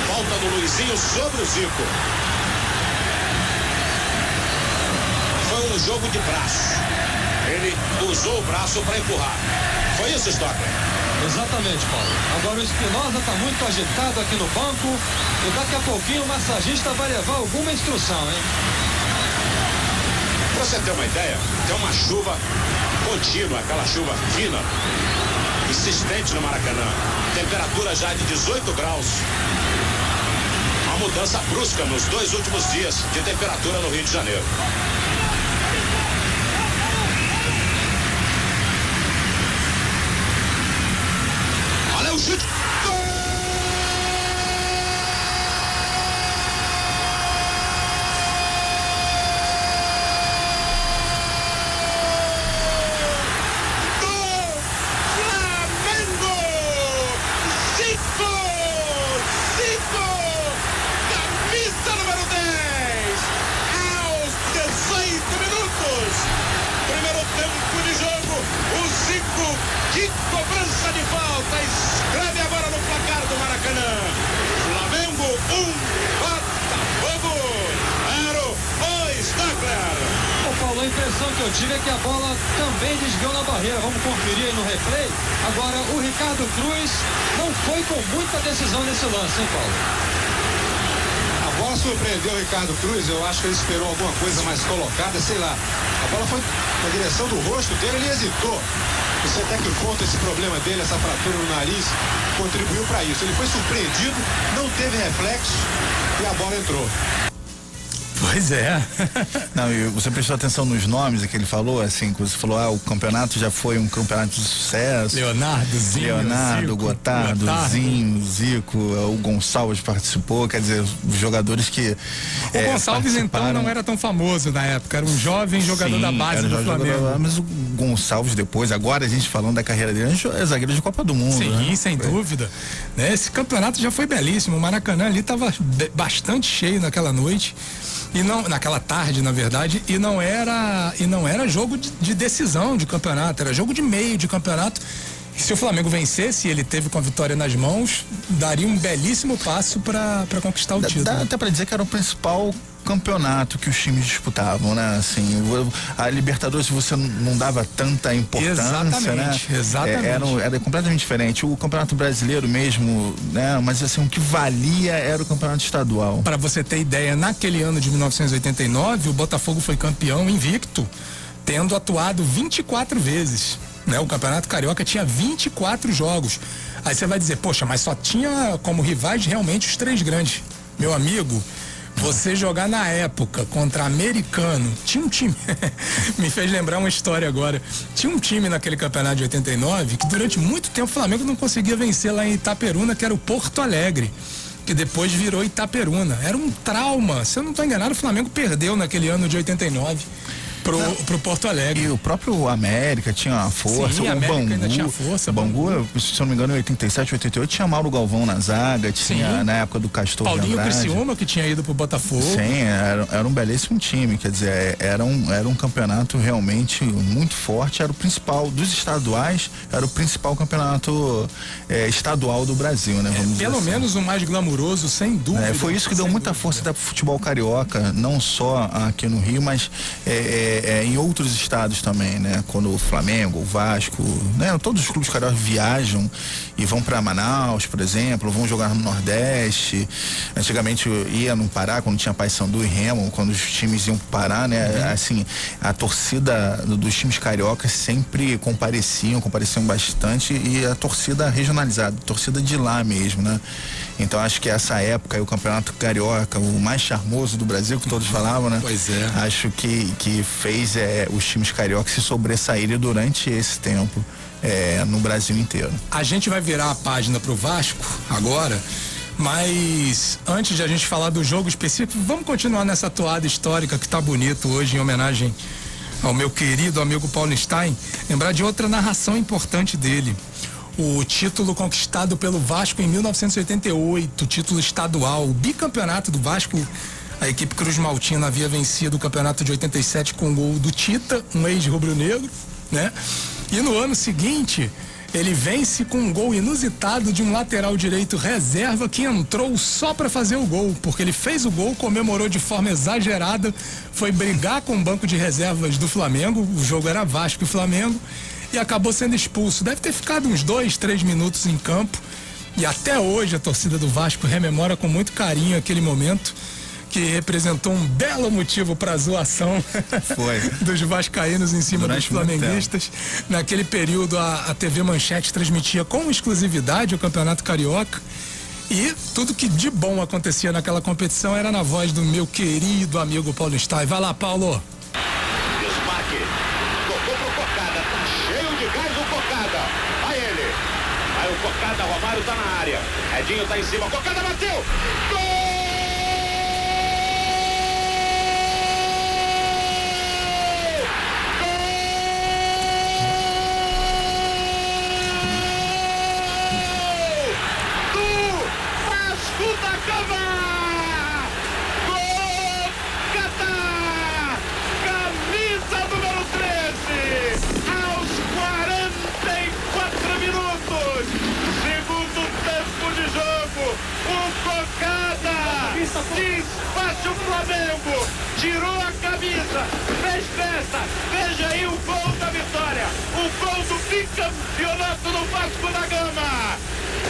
falta do Luizinho sobre o Zico. Jogo de braço. Ele usou o braço para empurrar. Foi isso, Stocker? Exatamente, Paulo. Agora o Espinosa está muito agitado aqui no banco e daqui a pouquinho o massagista vai levar alguma instrução, hein? Pra você ter uma ideia, tem uma chuva contínua, aquela chuva fina, insistente no Maracanã. Temperatura já de 18 graus. Uma mudança brusca nos dois últimos dias de temperatura no Rio de Janeiro. Ele esperou alguma coisa mais colocada, sei lá. A bola foi na direção do rosto dele, ele hesitou. Não sei até que ponto esse problema dele, essa fratura no nariz, contribuiu para isso. Ele foi surpreendido, não teve reflexo e a bola entrou. Pois é. Não, e você prestou atenção nos nomes que ele falou, assim, que você falou, ah, o campeonato já foi um campeonato de sucesso. Leonardo, Zinho, Leonardo, Zico, Gotardo, Gotardo. Zinho, Zico, o Gonçalves participou, quer dizer, os jogadores que. O Gonçalves então não era tão famoso na época, era um jovem jogador Sim, da base do Flamengo. da- mas o Gonçalves depois, agora a gente falando da carreira dele, é zagueiro de Copa do Mundo. Sim, né? sem dúvida. Né, Esse campeonato já foi belíssimo. O Maracanã ali estava bastante cheio naquela noite. E não, naquela tarde, na verdade, e não era, e não era jogo de, de decisão de campeonato, era jogo de meio de campeonato. Se o Flamengo vencesse, e ele teve com a vitória nas mãos, daria um belíssimo passo para conquistar o Dá- título. Dá até pra dizer que era o principal campeonato que os times disputavam, né? Assim, a Libertadores você não- dava tanta importância, Exatamente, né? exatamente. É, era, era completamente diferente. O Campeonato Brasileiro mesmo, né? Mas assim, o que valia era o Campeonato Estadual. Para você ter ideia, naquele ano de 1989, o Botafogo foi campeão invicto, tendo atuado 24 vezes. Né? O Campeonato Carioca tinha 24 jogos. Aí você vai dizer, poxa, mas só tinha como rivais realmente os três grandes. Meu amigo, você jogar na época contra americano, tinha um time. Me fez lembrar uma história agora. Tinha um time naquele campeonato de 89 que durante muito tempo o Flamengo não conseguia vencer lá em Itaperuna, que era o Porto Alegre que depois virou Itaperuna. Era um trauma. Se eu não estou enganado, o Flamengo perdeu naquele ano de 89 pro, pro Porto Alegre. E o próprio América tinha uma força, Sim, o a América Bangu, ainda tinha força, o Bangu, se eu não me engano, em 87, 88, tinha Mauro Galvão na zaga, tinha Sim. na época do Castor de Paulinho Andrade. Criciúma, que tinha ido pro Botafogo. Sim, era, era um belíssimo time, quer dizer, era um, era um campeonato realmente muito forte, era o principal dos estaduais, era o principal campeonato eh, estadual do Brasil, né? Dizer Pelo assim. menos o mais glamuroso, sem dúvida. É, foi isso que deu muita dúvida. força para o futebol carioca, não só aqui no Rio, mas é, é, é, em outros estados também, né? Quando o Flamengo, o Vasco, né? Todos os clubes cariocas viajam e vão para Manaus, por exemplo, vão jogar no Nordeste. Antigamente eu ia no Pará, quando tinha Paysandu e Remo, quando os times iam Pará, né? Assim, a torcida do- dos times cariocas sempre compareciam, compareciam bastante e a torcida regionalizada, torcida de lá mesmo, né? Então acho que essa época, o Campeonato Carioca, o mais charmoso do Brasil, que todos falavam, né? Pois é. Acho que, que fez é, os times cariocas se sobressaírem durante esse tempo é, no Brasil inteiro. A gente vai virar a página pro Vasco agora, mas antes de a gente falar do jogo específico, vamos continuar nessa toada histórica que tá bonito hoje em homenagem ao meu querido amigo Paulo Stein, lembrar de outra narração importante dele. O título conquistado pelo Vasco em 1988, título estadual, o bicampeonato do Vasco. A equipe Cruz Maltina havia vencido o campeonato de 87 com o gol do Tita, um ex-rubro-negro, né? E no ano seguinte, ele vence com um gol inusitado de um lateral direito reserva que entrou só para fazer o gol, porque ele fez o gol, comemorou de forma exagerada, foi brigar com o banco de reservas do Flamengo, o jogo era Vasco e Flamengo, e acabou sendo expulso. Deve ter ficado uns dois, três minutos em campo. E até hoje a torcida do Vasco rememora com muito carinho aquele momento que representou um belo motivo para a zoação Foi. dos vascaínos em cima Durante dos flamenguistas. Naquele período a, a TV Manchete transmitia com exclusividade o Campeonato Carioca. E tudo que de bom acontecia naquela competição era na voz do meu querido amigo Paulo Stein. Vai lá, Paulo. Desmarque. Tocou pro Cocada. Tá cheio de gás o Cocada. Vai ele. Vai o Cocada. Romário tá na área. Edinho tá em cima. Cocada bateu. Assis o Flamengo, tirou a camisa, fez festa. Veja aí o gol da vitória, o gol do bicampeonato do Vasco da Gama.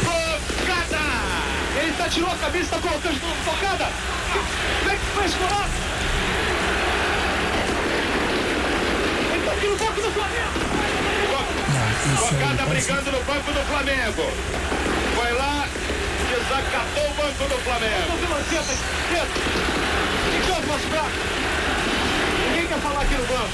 focada! Ele tá tirou a camisa, tá colocando de novo, bocada. Como é que faz colar? Ele tá aqui no banco do Flamengo. Focada brigando no banco do Flamengo. Foi lá, desacatou o banco do Flamengo. Então, mostrar. Ninguém quer falar aqui no banco.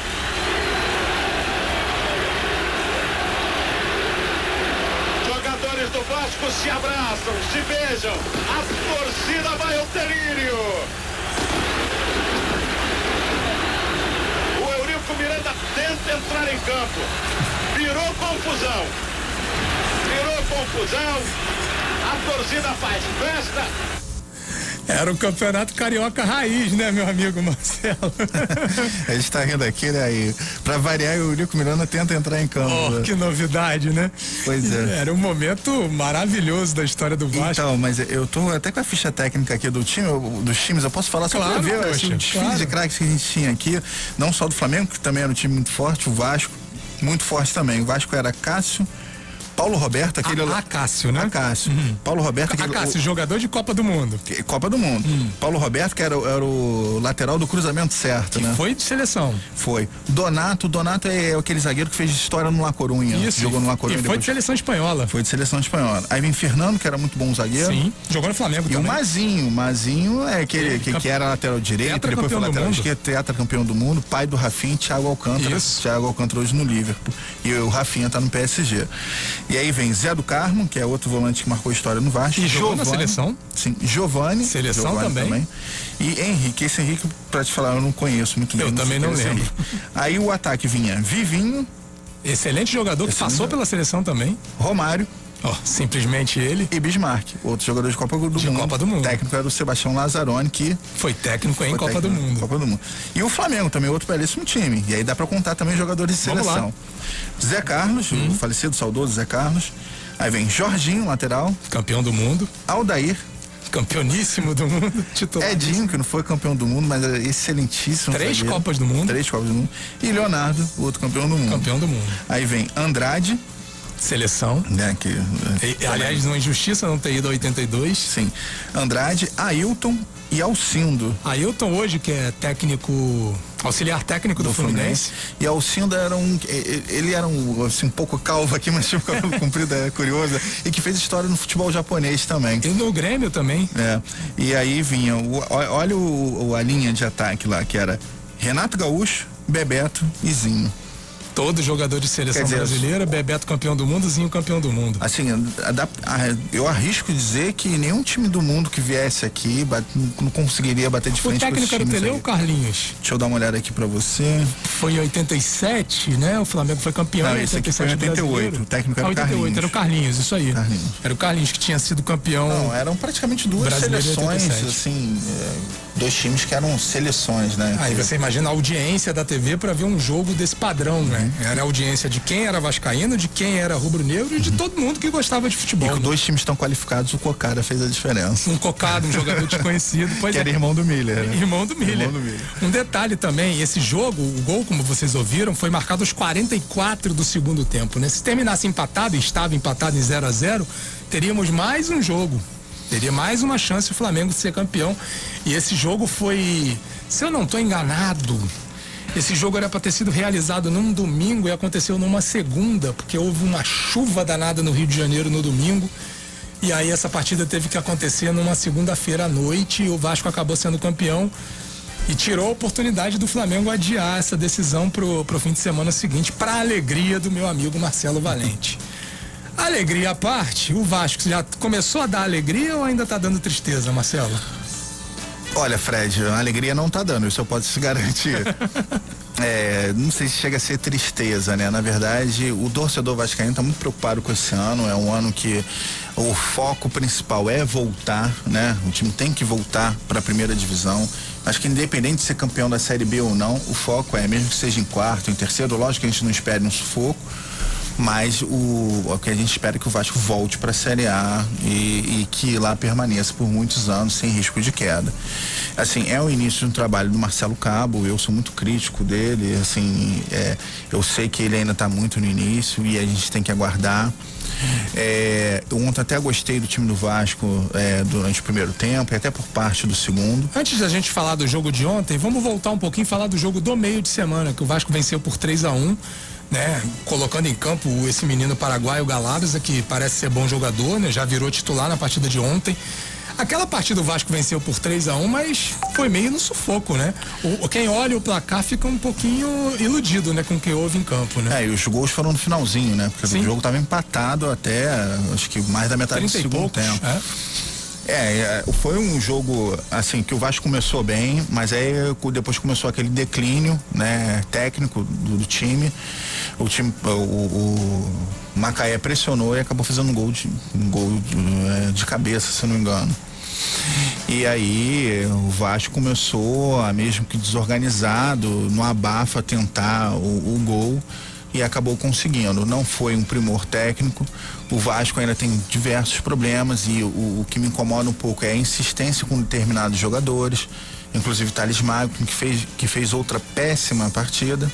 Jogadores do Vasco se abraçam, se beijam. A torcida vai ao delírio. O Eurico Miranda tenta entrar em campo. Virou confusão. Virou confusão. A torcida faz festa. Era o campeonato carioca raiz, né, meu amigo Marcelo? a gente tá rindo aqui, né? E pra variar, o Eurico Miranda tenta entrar em campo. Oh, que novidade, né? Pois é. Era um momento maravilhoso da história do Vasco. Então, mas eu tô até com a ficha técnica aqui do time, dos times, eu posso falar só claro, pra ver poxa, assim, o desfile claro. de craques que a gente tinha aqui, não só do Flamengo, que também era um time muito forte, o Vasco, muito forte também. O Vasco era Cássio, Paulo Roberto, aquele. A, Acácio, né? Acácio. Uhum. Paulo Roberto, aquele. Acácio, o, jogador de Copa do Mundo. Copa do Mundo. Uhum. Paulo Roberto, que era, era, o lateral do cruzamento certo, que né? Foi de seleção. Foi. Donato, Donato é aquele zagueiro que fez história no La Corunha. Isso. Jogou no La Corunha. E foi de seleção espanhola. Foi de seleção espanhola. Aí vem Fernando, que era muito bom zagueiro. Sim. Jogou no Flamengo e também. E o Mazinho. Mazinho é aquele que, que era lateral direito, depois foi lateral esquerdo, tetra campeão do mundo, pai do Rafinha e Thiago Alcântara. Isso. Thiago Alcântara hoje no Liverpool. E o Rafinha tá no PSG. E aí vem Zé do Carmo, que é outro volante que marcou história no Vasco. E jogou na seleção? Sim, Giovanni. Seleção Giovani também. também. E Henrique, esse Henrique, pra te falar, eu não conheço muito bem. Eu também não lembro. Henrique. Aí o ataque vinha Vivinho. Excelente jogador Excelente que passou pela seleção também. Romário. Oh, simplesmente ele. E Bismarck, outro jogador de Copa do de Mundo. Copa do Mundo. O técnico era o Sebastião Lazzaroni, que foi técnico em foi Copa técnico do Mundo. Copa do Mundo. E o Flamengo também, outro belíssimo time. E aí dá para contar também jogadores de seleção. Zé Carlos, hum. o falecido, saudoso Zé Carlos. Aí vem Jorginho, lateral. Campeão do mundo. Aldair. Campeoníssimo do mundo. Titular. Edinho, que não foi campeão do mundo, mas é excelentíssimo. Três zagueiro. Copas do Mundo. Três Copas do Mundo. E Leonardo, o outro campeão do mundo. Campeão do mundo. Aí vem Andrade. Seleção. Né, que, e, aliás, uma injustiça não ter ido a 82. Sim. Andrade, Ailton e Alcindo. Ailton hoje, que é técnico, auxiliar técnico do, do Fluminense. Fluminense. E Alcindo era um, ele era um, assim, um pouco calvo aqui, mas tinha o cabelo comprido, é curioso. E que fez história no futebol japonês também. E no Grêmio também. É. E aí vinha, o, olha o, a linha de ataque lá, que era Renato Gaúcho, Bebeto e Zinho. Todo jogador de seleção dizer, brasileira, Bebeto campeão do mundo, Zinho campeão do mundo. Assim, eu arrisco dizer que nenhum time do mundo que viesse aqui não conseguiria bater de frente o técnico era o Carlinhos? Deixa eu dar uma olhada aqui pra você. Foi em 87, né? O Flamengo foi campeão não, em esse aqui foi em 88. Brasileiro. O técnico era ah, 88, Carlinhos. era o Carlinhos, isso aí. Carlinhos. Era o Carlinhos que tinha sido campeão. Não, eram praticamente duas seleções, assim, é, dois times que eram seleções, né? Aí você imagina a audiência da TV para ver um jogo desse padrão, uhum. Né? Era a audiência de quem era vascaíno, de quem era rubro-negro e de todo mundo que gostava de futebol. E com né? dois times tão qualificados, o Cocada fez a diferença. Um Cocada, um jogador desconhecido. Pois que é. era irmão do Miller. Né? Irmão do Miller. Irmão do Miller. Um detalhe também, esse jogo, o gol, como vocês ouviram, foi marcado aos 44 do segundo tempo, né? Se terminasse empatado, e estava empatado em 0 a 0 teríamos mais um jogo. Teria mais uma chance o Flamengo de ser campeão. E esse jogo foi, se eu não estou enganado, esse jogo era para ter sido realizado num domingo e aconteceu numa segunda, porque houve uma chuva danada no Rio de Janeiro no domingo. E aí essa partida teve que acontecer numa segunda-feira à noite e o Vasco acabou sendo campeão e tirou a oportunidade do Flamengo adiar essa decisão pro, pro fim de semana seguinte, para alegria do meu amigo Marcelo Valente. Alegria à parte, o Vasco já começou a dar alegria ou ainda tá dando tristeza, Marcelo? Olha, Fred, a alegria não tá dando, isso eu posso se garantir. é, não sei se chega a ser tristeza, né? Na verdade, o torcedor vascaíno tá muito preocupado com esse ano. É um ano que o foco principal é voltar, né? O time tem que voltar para a primeira divisão. Acho que independente de ser campeão da Série B ou não, o foco é, mesmo que seja em quarto, em terceiro, lógico que a gente não espere um sufoco, Mas o, o que a gente espera é que o Vasco volte para a Série A e, e, que lá permaneça por muitos anos sem risco de queda. Assim, é o início de um trabalho do Marcelo Cabo, eu sou muito crítico dele, assim, é, eu sei que ele ainda está muito no início e a gente tem que aguardar. É, eu ontem até gostei do time do Vasco é, durante o primeiro tempo e até por parte do segundo. Antes da gente falar do jogo de ontem, vamos voltar um pouquinho e falar do jogo do meio de semana, que o Vasco venceu por 3 a 1 né? Colocando em campo esse menino paraguaio Galadas, que parece ser bom jogador, né? Já virou titular na partida de ontem. Aquela partida o Vasco venceu por 3 a 1 mas foi meio no sufoco, né? O, quem olha o placar fica um pouquinho iludido, né? Com o que houve em campo, né? É, e os gols foram no finalzinho, né? Porque Sim. o jogo estava empatado até, acho que mais da metade do segundo poucos, tempo. É? É, é, foi um jogo assim que o Vasco começou bem, mas aí depois começou aquele declínio, né, técnico do, do time. O time, o, o, Macaé pressionou e acabou fazendo um gol de, um gol de, é, de cabeça, se não me engano. E aí o Vasco começou a mesmo que desorganizado, no abafa tentar o, o gol e acabou conseguindo. Não foi um primor técnico. O Vasco ainda tem diversos problemas e o, o que me incomoda um pouco é a insistência com determinados jogadores, inclusive Thales Magno, que fez, que fez outra péssima partida.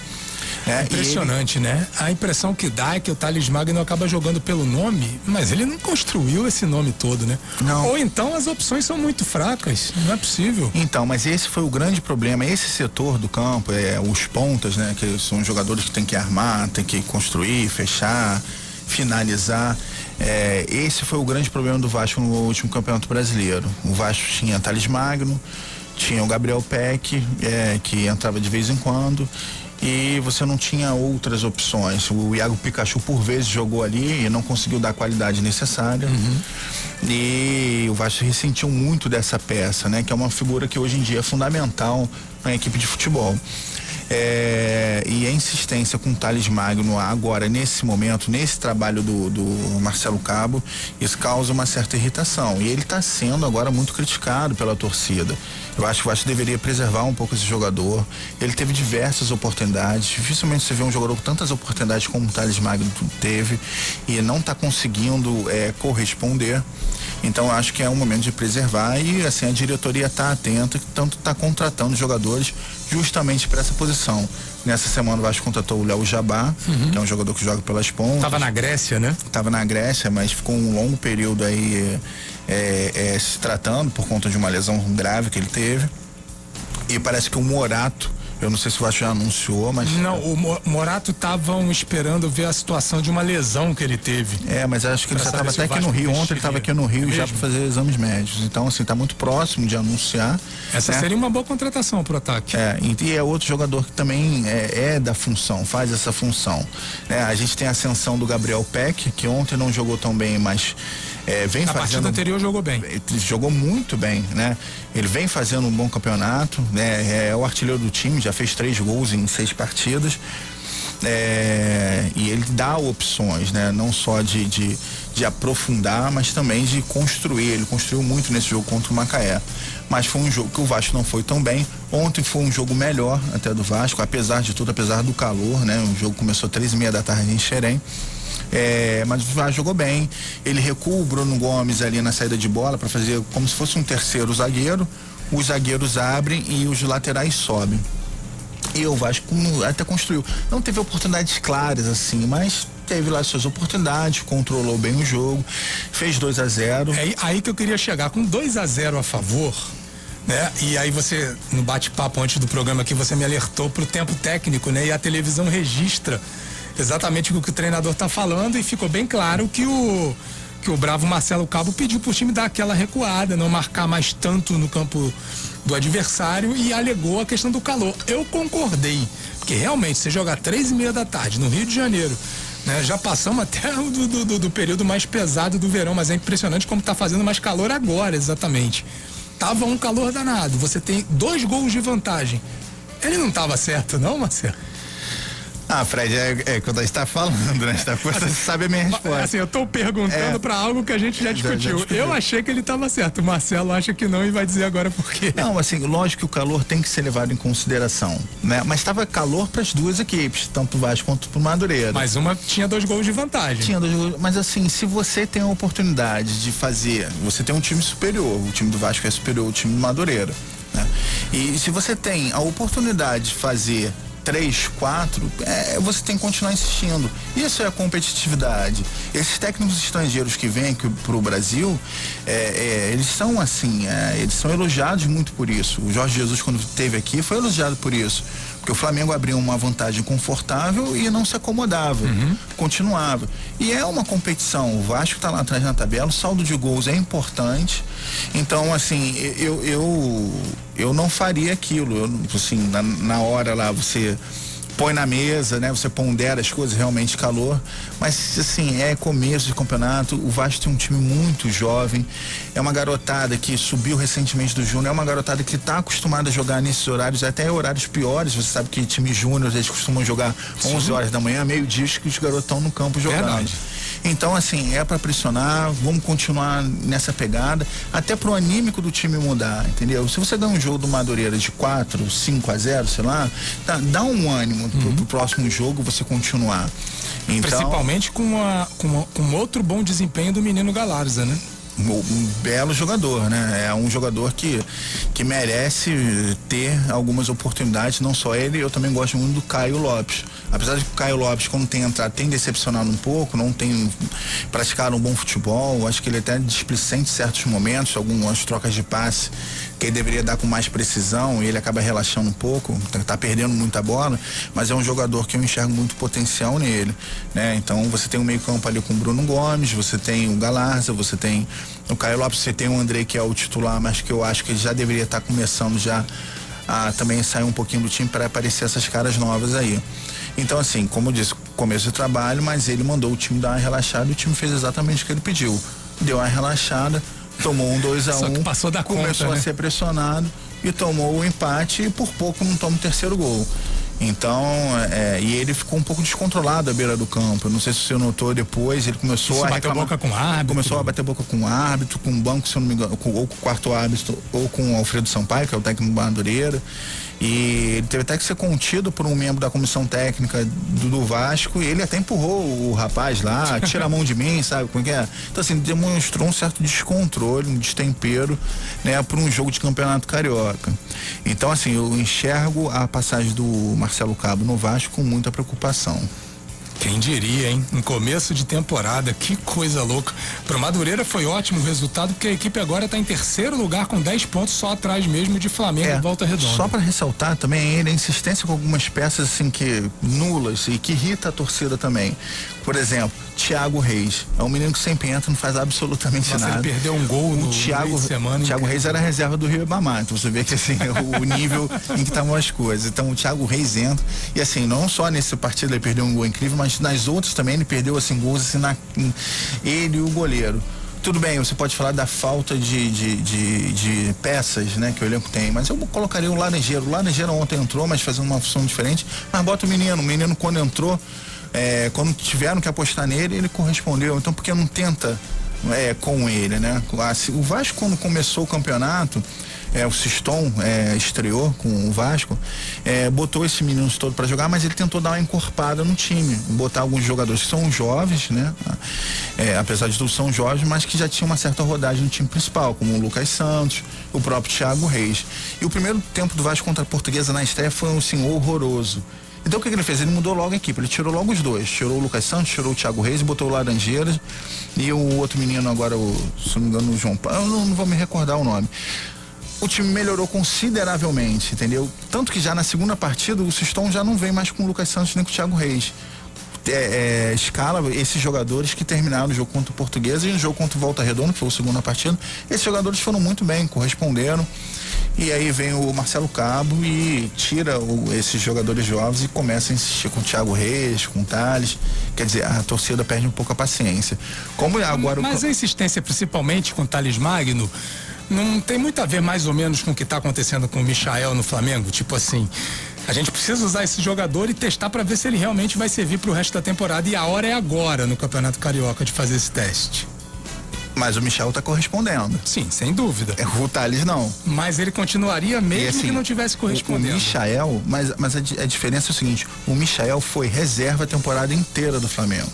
É, Impressionante, ele... né? A impressão que dá é que o Thales Magno acaba jogando pelo nome, mas ele não construiu esse nome todo, né? Não. Ou então as opções são muito fracas, não é possível. Então, mas esse foi o grande problema. Esse setor do campo, é, os pontas, né? Que são jogadores que tem que armar, tem que construir, fechar, finalizar. É, esse foi o grande problema do Vasco no último campeonato brasileiro. O Vasco tinha Thales Magno, tinha o Gabriel Peck, é, que entrava de vez em quando, e você não tinha outras opções. O Iago Pikachu por vezes jogou ali e não conseguiu dar a qualidade necessária. Uhum. E o Vasco ressentiu muito dessa peça, né? Que é uma figura que hoje em dia é fundamental na equipe de futebol. É, e a insistência com o Thales Magno agora, nesse momento, nesse trabalho do, do Marcelo Cabo, isso causa uma certa irritação. E ele está sendo agora muito criticado pela torcida. Eu acho que o Vasco deveria preservar um pouco esse jogador. Ele teve diversas oportunidades. Dificilmente você vê um jogador com tantas oportunidades como o Thales Magno teve e não está conseguindo é, corresponder. Então acho que é um momento de preservar e assim a diretoria está atenta, tanto está contratando jogadores justamente para essa posição. Nessa semana o Vasco contratou o Léo Jabá, uhum. que é um jogador que joga pelas pontas. Tava na Grécia, né? Tava na Grécia, mas ficou um longo período aí é, é, se tratando por conta de uma lesão grave que ele teve. E parece que o Morato eu não sei se o Vasco já anunciou, mas. Não, o Morato estavam esperando ver a situação de uma lesão que ele teve. É, mas acho que ele já estava até aqui no Rio. Ontem ele estava aqui no Rio Mesmo? já para fazer exames médicos. Então, assim, está muito próximo de anunciar. Essa né? seria uma boa contratação para o ataque. É, e é outro jogador que também é, é da função, faz essa função. Né? A gente tem a ascensão do Gabriel Peck, que ontem não jogou tão bem, mas é, vem a fazendo. A partida anterior jogou bem. Jogou muito bem, né? Ele vem fazendo um bom campeonato, né? É o artilheiro do time, já fez três gols em seis partidas. É, e ele dá opções, né? Não só de, de, de, aprofundar, mas também de construir. Ele construiu muito nesse jogo contra o Macaé. Mas foi um jogo que o Vasco não foi tão bem. Ontem foi um jogo melhor até do Vasco, apesar de tudo, apesar do calor, né? O jogo começou três e meia da tarde em Xerém. É, mas o Vasco jogou bem. Ele recua o Bruno Gomes ali na saída de bola para fazer como se fosse um terceiro zagueiro. Os zagueiros abrem e os laterais sobem. E o Vasco até construiu. Não teve oportunidades claras assim, mas teve lá suas oportunidades, controlou bem o jogo, fez 2 a 0 É aí que eu queria chegar, com 2 a 0 a favor, né? E aí você, no bate-papo antes do programa aqui, você me alertou pro tempo técnico, né? E a televisão registra exatamente o que o treinador está falando e ficou bem claro que o que o bravo Marcelo Cabo pediu para o time dar aquela recuada, não marcar mais tanto no campo do adversário e alegou a questão do calor. Eu concordei, porque realmente você jogar três e meia da tarde no Rio de Janeiro, né, já passamos até do, do, do, período mais pesado do verão, mas é impressionante como está fazendo mais calor agora, exatamente. Tava um calor danado. Você tem dois gols de vantagem. Ele não estava certo, não, Marcelo? Ah, Fred, é, é quando a gente tá falando, né? Tá, você sabe a minha resposta. Assim, eu tô perguntando é, para algo que a gente já discutiu. Já discutiu. Eu achei que ele estava certo. O Marcelo acha que não e vai dizer agora por quê. Não, assim, lógico que o calor tem que ser levado em consideração, né? Mas estava calor para as duas equipes, tanto o Vasco quanto o Madureira. Mas uma tinha dois gols de vantagem. Tinha dois gols, mas assim, se você tem a oportunidade de fazer, você tem um time superior, o time do Vasco é superior ao time do Madureira, né? E se você tem a oportunidade de fazer três, quatro, é, você tem que continuar insistindo. Isso é a competitividade. Esses técnicos estrangeiros que vêm aqui para o Brasil, é, é, eles são assim, é, eles são elogiados muito por isso. O Jorge Jesus, quando esteve aqui, foi elogiado por isso. Porque o Flamengo abriu uma vantagem confortável e não se acomodava, uhum. continuava. E é uma competição. O Vasco está lá atrás na tabela, o saldo de gols é importante. Então, assim, eu, eu, eu não faria aquilo. Eu, assim, na, na hora lá, você põe na mesa, né? Você pondera as coisas, realmente calor. Mas assim, é começo de campeonato. O Vasco tem um time muito jovem. É uma garotada que subiu recentemente do Júnior. É uma garotada que está acostumada a jogar nesses horários, até horários piores. Você sabe que time Júnior, eles costumam jogar 11 Sim. horas da manhã, meio-dia, que os garotos estão no campo jogando. Verdade. Então, assim, é para pressionar, vamos continuar nessa pegada, até pro anímico do time mudar, entendeu? Se você dá um jogo do Madureira de 4, 5 a 0, sei lá, dá, dá um ânimo uhum. pro, pro, próximo jogo você continuar. Então, Principalmente com, uma, com, uma, com outro bom desempenho do menino Galarza, né? Um belo jogador, né? É um jogador que, que merece ter algumas oportunidades, não só ele, eu também gosto muito do Caio Lopes. Apesar de que o Caio Lopes, quando tem entrado, tem decepcionado um pouco, não tem praticado um bom futebol, acho que ele até displicente em certos momentos, algumas trocas de passe que ele deveria dar com mais precisão e ele acaba relaxando um pouco, tá, tá, perdendo muita bola, mas é um jogador que eu enxergo muito potencial nele, né? Então você tem um meio campo ali com o Bruno Gomes, você tem o Galarza, você tem o Caio Lopes, você tem o André que é o titular, mas que eu acho que ele já deveria estar tá começando já a também sair um pouquinho do time para aparecer essas caras novas aí. Então, assim, como eu disse, começo de trabalho, mas ele mandou o time dar uma relaxada e o time fez exatamente o que ele pediu. Deu uma relaxada, tomou um 2 a 1 um, passou da começou conta, a né? ser pressionado e tomou o empate e por pouco não toma o terceiro gol. Então, é, e ele ficou um pouco descontrolado à beira do campo. Eu não sei se você notou depois, ele começou Isso a reclamar, boca com o árbitro. Começou a bater boca com o árbitro, com o banco, se eu não me engano, com, ou com o quarto árbitro, ou com o Alfredo Sampaio, que é o técnico do Madureira. E ele teve até que ser contido por um membro da comissão técnica do, do Vasco e ele até empurrou o rapaz lá, tira a mão de mim, sabe como é que é? Então assim, demonstrou um certo descontrole, um destempero, né, por um jogo de campeonato carioca. Então assim, eu enxergo a passagem do Marcelo Cabo no Vasco com muita preocupação. Quem diria, hein? Um começo de temporada, que coisa louca. Pro Madureira foi ótimo o resultado, porque a equipe agora está em terceiro lugar com 10 pontos, só atrás mesmo de Flamengo é, e Volta Redonda. Só para ressaltar também ele a insistência com algumas peças assim que nulas e que irrita a torcida também. Por exemplo, Thiago Reis. É um menino que sempre entra, não faz absolutamente Nossa, nada. Ele perdeu um gol no Thiago, semana. Thiago Reis era reserva do Rio Ibamar. Então você vê que assim, o, nível em que estavam as coisas. Então o Thiago Reis entra. E assim, não só nesse partido ele perdeu um gol incrível, mas nas outras também ele perdeu assim, gols assim, na, ele e o goleiro tudo bem, você pode falar da falta de, de, de, de, peças, né, que o elenco tem, mas eu colocaria o Laranjeiro. O Laranjeiro ontem entrou, mas fazendo uma função diferente, mas bota o menino. O menino, quando entrou, é, quando tiveram que apostar nele, ele correspondeu. Então, por que não tenta é, com ele, né? O Vasco, quando começou o campeonato, é, o Siston é, estreou com o Vasco, é, botou esse menino todo para jogar, mas ele tentou dar uma encorpada no time, botar alguns jogadores que são jovens, né? É, apesar de tudo são jovens, mas que já tinham uma certa rodagem no time principal, como o Lucas Santos, o próprio Thiago Reis. E o primeiro tempo do Vasco contra a Portuguesa na estreia foi um assim, horroroso. Então o que, que, ele fez? Ele mudou logo a equipe, ele tirou logo os dois. Tirou o Lucas Santos, tirou o Thiago Reis, botou o Laranjeiras e o outro menino agora, o, se não me engano, o João Paulo, eu não, não vou me recordar o nome o time melhorou consideravelmente, entendeu? Tanto que já na segunda partida o Siston já não vem mais com o Lucas Santos nem com o Thiago Reis. É, é, escala esses jogadores que terminaram o jogo contra o Português e no jogo contra o Volta Redonda, que foi a segunda partida, esses jogadores foram muito bem, corresponderam. E aí vem o Marcelo Cabo e tira o, esses jogadores jovens e começa a insistir com o Thiago Reis, com o Thales. Quer dizer, a torcida perde um pouco a paciência. Como agora Mas o... a insistência, principalmente com o Thales Magno, não tem muito a ver mais ou menos com o que está acontecendo com o Michael no Flamengo? Tipo assim, A gente precisa usar esse jogador e testar para ver se ele realmente vai servir para o resto da temporada. E a hora é agora no Campeonato Carioca de fazer esse teste. Mas o Michel tá correspondendo. Sim, sem dúvida. É, o Thales não. Mas ele continuaria mesmo assim, que não tivesse correspondendo. O, o Michael, mas, mas a, a, diferença é o seguinte: o Michael foi reserva a temporada inteira do Flamengo.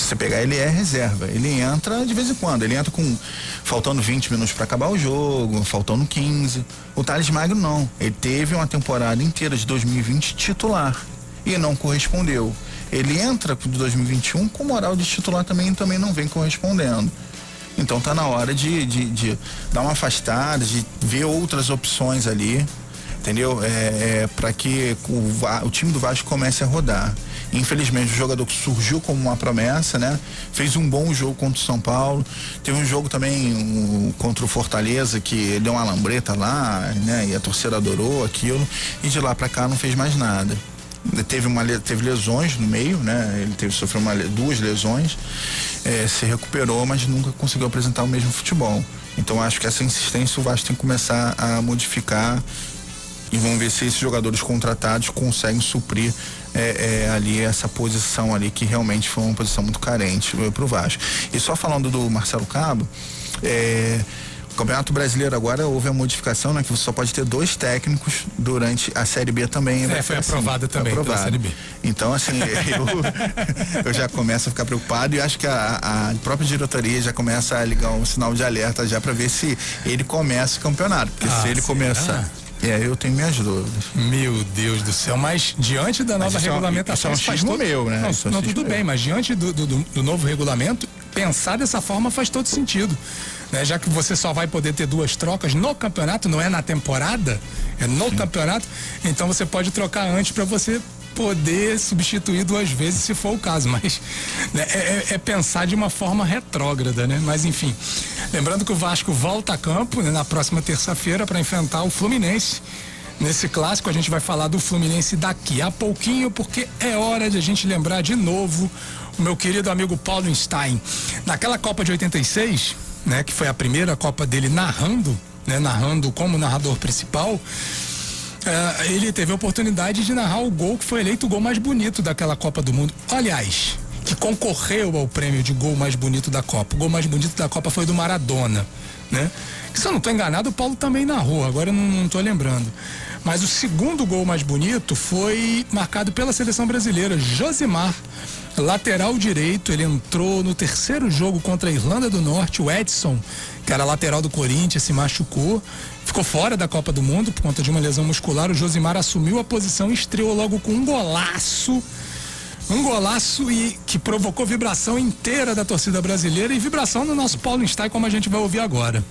Se você pegar, ele é reserva. Ele entra de vez em quando. Ele entra com faltando 20 minutos para acabar o jogo, faltando 15. O Thales Magno não. Ele teve uma temporada inteira de 2020 titular e não correspondeu. Ele entra de 2021 com moral de titular também também não vem correspondendo. Então tá na hora de, de, de dar uma afastada, de ver outras opções ali, entendeu? É, é para que o, o time do Vasco comece a rodar. Infelizmente, o jogador que surgiu como uma promessa, né? Fez um bom jogo contra o São Paulo. Teve um jogo também um, contra o Fortaleza, que deu uma lambreta lá, né? E a torcida adorou aquilo. E de lá para cá não fez mais nada teve uma teve lesões no meio, né? Ele teve sofreu uma, duas lesões, é, se recuperou, mas nunca conseguiu apresentar o mesmo futebol. Então acho que essa insistência o Vasco tem que começar a modificar e vamos ver se esses jogadores contratados conseguem suprir é, é, ali essa posição ali que realmente foi uma posição muito carente para o Vasco. E só falando do Marcelo Cabo, é, Campeonato Brasileiro agora houve a modificação, né? Que você só pode ter dois técnicos durante a Série B também. É, foi assim, aprovada também aprovado. pela Série B. Então, assim, eu, eu já começo a ficar preocupado e acho que a, a, própria diretoria já começa a ligar um sinal de alerta já para ver se ele começa o campeonato. Porque ah, se ele começar. É, eu tenho minhas dúvidas. Meu Deus do céu, mas diante da nova regulamentação. Isso é um faz todo... meu, né? Não, não tudo bem, mas diante do, do, do novo regulamento, pensar dessa forma faz todo sentido né? Já que você só vai poder ter duas trocas no campeonato, não é na temporada, é no Sim. campeonato, então você pode trocar antes para você poder substituir duas vezes se for o caso, mas né, é, é, é, pensar de uma forma retrógrada, né? Mas enfim, lembrando que o Vasco volta a campo né, na próxima terça-feira para enfrentar o Fluminense. Nesse clássico a gente vai falar do Fluminense daqui a pouquinho, porque é hora de a gente lembrar de novo o meu querido amigo Paulo Stein. Naquela Copa de 86, né, que foi a primeira Copa dele narrando, né, narrando como narrador principal, uh, ele teve a oportunidade de narrar o gol que foi eleito o gol mais bonito daquela Copa do Mundo. Aliás, que concorreu ao prêmio de gol mais bonito da Copa. O gol mais bonito da Copa foi do Maradona, né? Se eu não estou enganado, o Paulo também narrou, agora eu não estou lembrando. Mas o segundo gol mais bonito foi marcado pela seleção brasileira, Josimar lateral direito, ele entrou no terceiro jogo contra a Irlanda do Norte, o Edson, que era lateral do Corinthians, se machucou, ficou fora da Copa do Mundo por conta de uma lesão muscular. O Josimar assumiu a posição e estreou logo com um golaço. Um golaço e que provocou vibração inteira da torcida brasileira e vibração no nosso Paulo Stein, como a gente vai ouvir agora.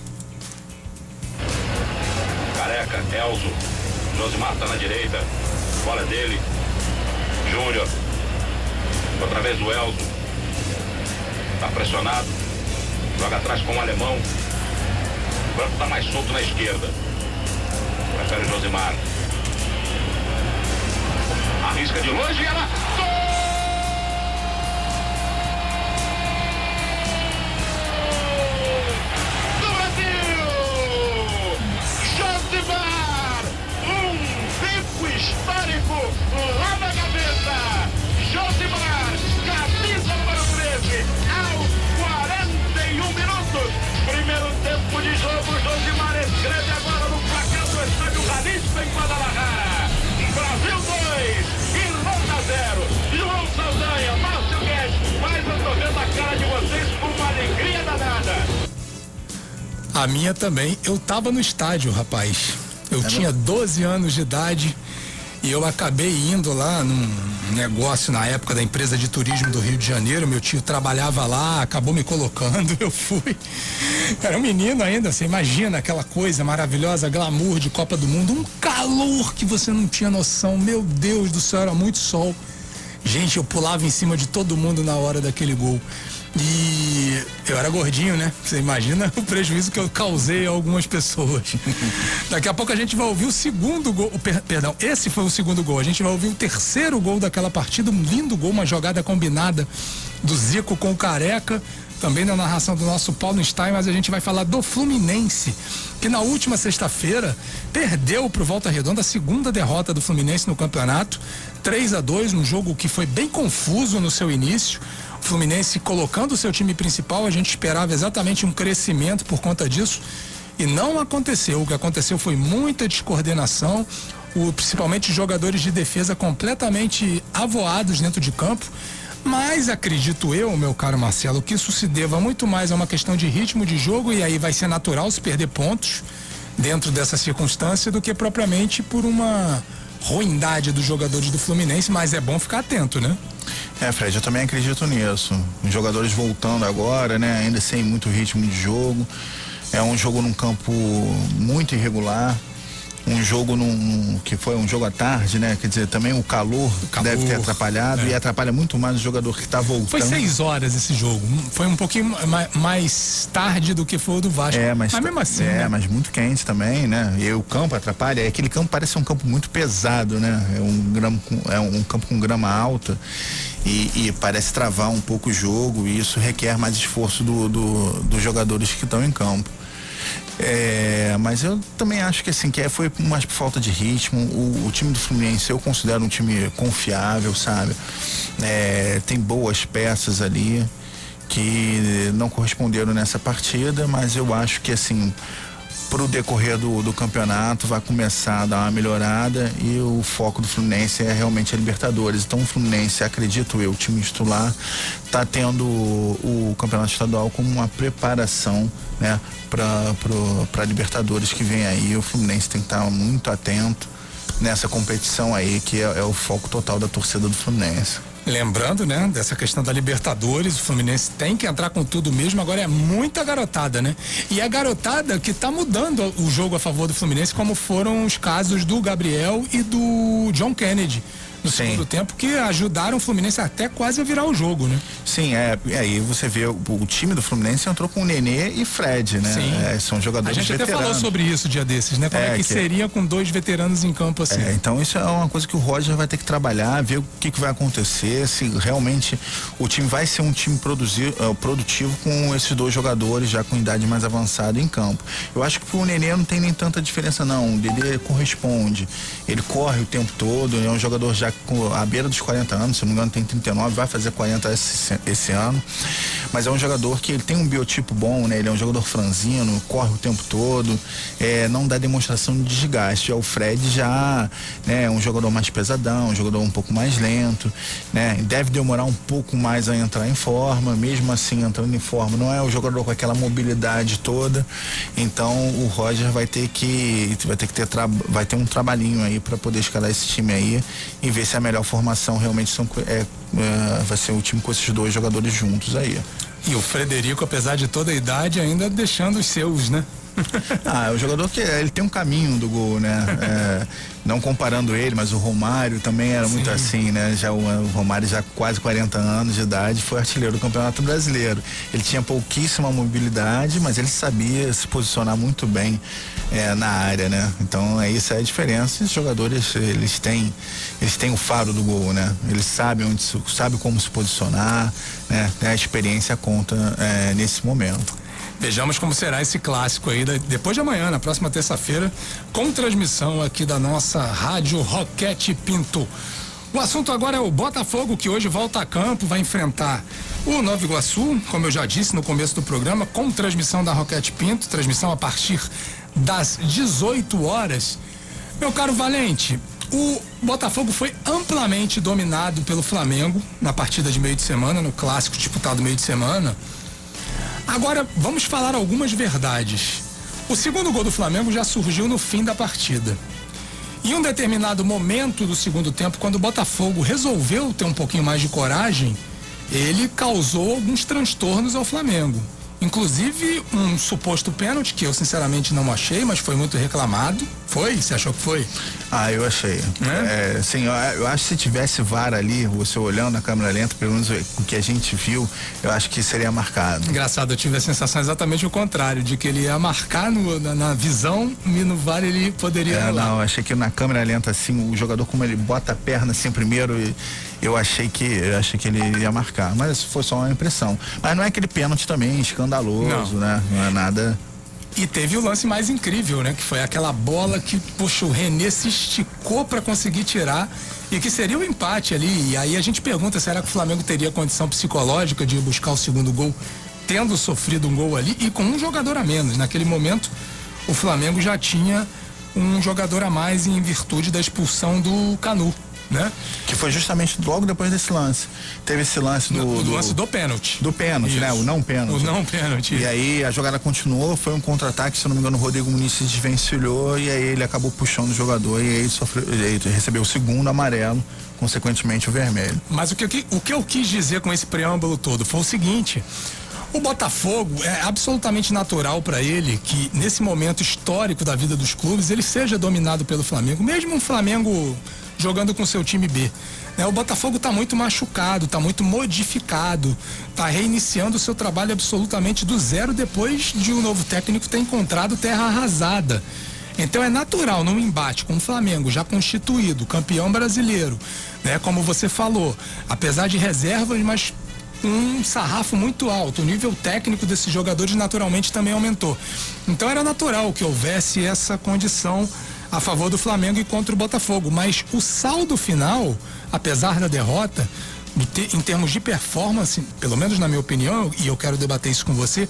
Careca, Elzo, Josimar tá na direita, bola dele, Júnior, Outra vez o Elzo. Está pressionado. Joga atrás com o alemão. O branco está mais solto na esquerda. Prefere o Josimar. Arrisca de longe e ela. Histórico lá na gaveta! Josimar! Primeiro tempo de jogo, Josimar escreve agora no placar do estádio Jalisco em Guadalajara. Brasil 2, Irlanda 0. João Saldanha, Márcio Guedes, mas eu tô vendo a cara de vocês com uma alegria danada. A minha também. Eu tava no estádio, rapaz. Eu é tinha 12 anos de idade e eu acabei indo lá num negócio na época da empresa de turismo do Rio de Janeiro. Meu tio trabalhava lá, acabou me colocando, eu fui. Era um menino ainda, você imagina aquela coisa maravilhosa, glamour de Copa do Mundo, um calor que você não tinha noção. Meu Deus do céu, era muito sol. Gente, eu pulava em cima de todo mundo na hora daquele gol. E eu era gordinho, né? Você imagina o prejuízo que eu causei a algumas pessoas. Daqui a pouco a gente vai ouvir o segundo gol. Per, perdão, esse foi o segundo gol. A gente vai ouvir o terceiro gol daquela partida. Um lindo gol, uma jogada combinada do Zico com o Careca. também na narração do nosso Paulo Stein, mas a gente vai falar do Fluminense, que na última sexta-feira perdeu para o Volta Redonda a segunda derrota do Fluminense no campeonato, 3 a 2 um jogo que foi bem confuso no seu início. Fluminense colocando o seu time principal, a gente esperava exatamente um crescimento por conta disso. E não aconteceu. O que aconteceu foi muita descoordenação, o, principalmente jogadores de defesa completamente avoados dentro de campo. Mas acredito eu, meu caro Marcelo, que isso se deva muito mais a uma questão de ritmo de jogo e aí vai ser natural se perder pontos dentro dessa circunstância do que propriamente por uma ruindade dos jogadores do Fluminense, mas é bom ficar atento, né? É, Fred, eu também acredito nisso. Os jogadores voltando agora, né? Ainda sem muito ritmo de jogo. É um jogo num campo muito irregular um jogo num, que foi um jogo à tarde, né? Quer dizer, também o calor, o calor deve ter atrapalhado é. e atrapalha muito mais o jogador que está voltando. Foi seis horas esse jogo. Foi um pouquinho mais tarde do que foi o do Vasco. É, mas, mas mesmo assim. É, né? mas muito quente também, né? E o campo atrapalha. Aquele campo parece um campo muito pesado, né? É um, grama, é um campo com grama alta. E, e, parece travar um pouco o jogo e isso requer mais esforço do, do, dos jogadores que estão em campo. É, mas eu também acho que assim, que é, foi mais por falta de ritmo. O, o, time do Fluminense eu considero um time confiável, sabe? É, tem boas peças ali que não corresponderam nessa partida, mas eu acho que assim para o decorrer do, do campeonato vai começar a dar uma melhorada e o foco do Fluminense é realmente a Libertadores. Então o Fluminense, acredito eu, o time titular, está tendo o, o, campeonato estadual como uma preparação né, para Libertadores que vem aí. O Fluminense tem que estar tá muito atento nessa competição aí, que é, é o foco total da torcida do Fluminense. Lembrando, né, dessa questão da Libertadores, o Fluminense tem que entrar com tudo mesmo, agora é muita garotada, né? E a garotada que tá mudando o jogo a favor do Fluminense, como foram os casos do Gabriel e do John Kennedy no Sim. segundo tempo que ajudaram o Fluminense até quase a virar o jogo, né? Sim, é. E aí você vê o, o time do Fluminense entrou com o Nenê e Fred, né? Sim. É, são jogadores A gente veteranos. até falou sobre isso dia desses, né? Como é, é que, que, seria com dois veteranos em campo assim? É, então isso é uma coisa que o Roger vai ter que trabalhar, ver o que, que vai acontecer, se realmente o time vai ser um time produzir, uh, produtivo com esses dois jogadores já com idade mais avançada em campo. Eu acho que o Nenê não tem nem tanta diferença não. O Dedê corresponde. Ele corre o tempo todo, é um jogador já com a beira dos 40 anos, se não me engano tem 39, vai fazer 40 esse, esse ano. Mas é um jogador que ele tem um biotipo bom, né? Ele é um jogador franzino, corre o tempo todo, é, não dá demonstração de desgaste. O Fred já né, é um jogador mais pesadão, um jogador um pouco mais lento, né? Deve demorar um pouco mais a entrar em forma, mesmo assim entrando em forma, não é o jogador com aquela mobilidade toda. Então o Roger vai ter que vai ter que ter vai ter um trabalhinho aí para poder escalar esse time aí e ver se a melhor formação realmente são, é, é, vai ser o time com esses dois jogadores juntos aí. E o Frederico, apesar de toda a idade, ainda deixando os seus, né? ah, é o jogador que ele tem um caminho do gol, né? É, não comparando ele, mas o Romário também era Sim. muito assim, né? Já o, o, Romário já quase 40 anos de idade foi artilheiro do Campeonato Brasileiro. Ele tinha pouquíssima mobilidade, mas ele sabia se posicionar muito bem é, na área, né? Então é isso é a diferença. Os jogadores eles têm eles têm o faro do gol, né? Eles sabem onde sabem como se posicionar, né? A experiência conta é, nesse momento. Vejamos como será esse clássico aí depois de amanhã, na próxima terça-feira, com transmissão aqui da nossa Rádio Roquete Pinto. O assunto agora é o Botafogo, que hoje volta a campo, vai enfrentar o Nova Iguaçu, como eu já disse no começo do programa, com transmissão da Roquete Pinto, transmissão a partir das 18 horas. Meu caro Valente, o Botafogo foi amplamente dominado pelo Flamengo na partida de meio de semana, no clássico disputado meio de semana. Agora, vamos falar algumas verdades. O segundo gol do Flamengo já surgiu no fim da partida. Em um determinado momento do segundo tempo, quando o Botafogo resolveu ter um pouquinho mais de coragem, ele causou alguns transtornos ao Flamengo. Inclusive um suposto pênalti que eu sinceramente não achei, mas foi muito reclamado. Foi? Você achou que foi? Ah, eu achei. É? É, sim, eu, eu, acho que se tivesse VAR ali, você olhando na câmera lenta, pelo menos o que a gente viu, eu acho que seria marcado. Engraçado, eu tive a sensação exatamente o contrário, de que ele ia marcar no, na, na, visão e no VAR ele poderia. É, não, eu achei que na câmera lenta, assim, o jogador, como ele bota a perna assim primeiro e eu achei que eu achei que ele ia marcar, mas foi só uma impressão. Mas não é aquele pênalti também escandaloso, não. né? Não é nada e teve o lance mais incrível, né? Que foi aquela bola que, poxa, o René se esticou para conseguir tirar e que seria o um empate ali. E aí a gente pergunta, será que o Flamengo teria condição psicológica de buscar o segundo gol, tendo sofrido um gol ali e com um jogador a menos? Naquele momento, o Flamengo já tinha um jogador a mais em virtude da expulsão do Canu né? Que foi justamente logo depois desse lance. Teve esse lance do. O do, lance do pênalti. Do pênalti, né? O não pênalti. O não pênalti. E aí a jogada continuou, foi um contra-ataque, se não me engano, o Rodrigo Muniz se desvencilhou e aí ele acabou puxando o jogador e aí ele, sofreu, ele recebeu o segundo amarelo, consequentemente o vermelho. Mas o que, o que eu quis dizer com esse preâmbulo todo foi o seguinte. O Botafogo é absolutamente natural para ele que nesse momento histórico da vida dos clubes ele seja dominado pelo Flamengo, mesmo um Flamengo jogando com seu time B. Né? O Botafogo está muito machucado, está muito modificado, está reiniciando o seu trabalho absolutamente do zero depois de um novo técnico ter encontrado terra arrasada. Então é natural num embate com o Flamengo já constituído, campeão brasileiro, né? Como você falou, apesar de reservas, mas um sarrafo muito alto. O nível técnico desses jogadores naturalmente também aumentou. Então era natural que houvesse essa condição a favor do Flamengo e contra o Botafogo. Mas o saldo final, apesar da derrota, em termos de performance, pelo menos na minha opinião, e eu quero debater isso com você,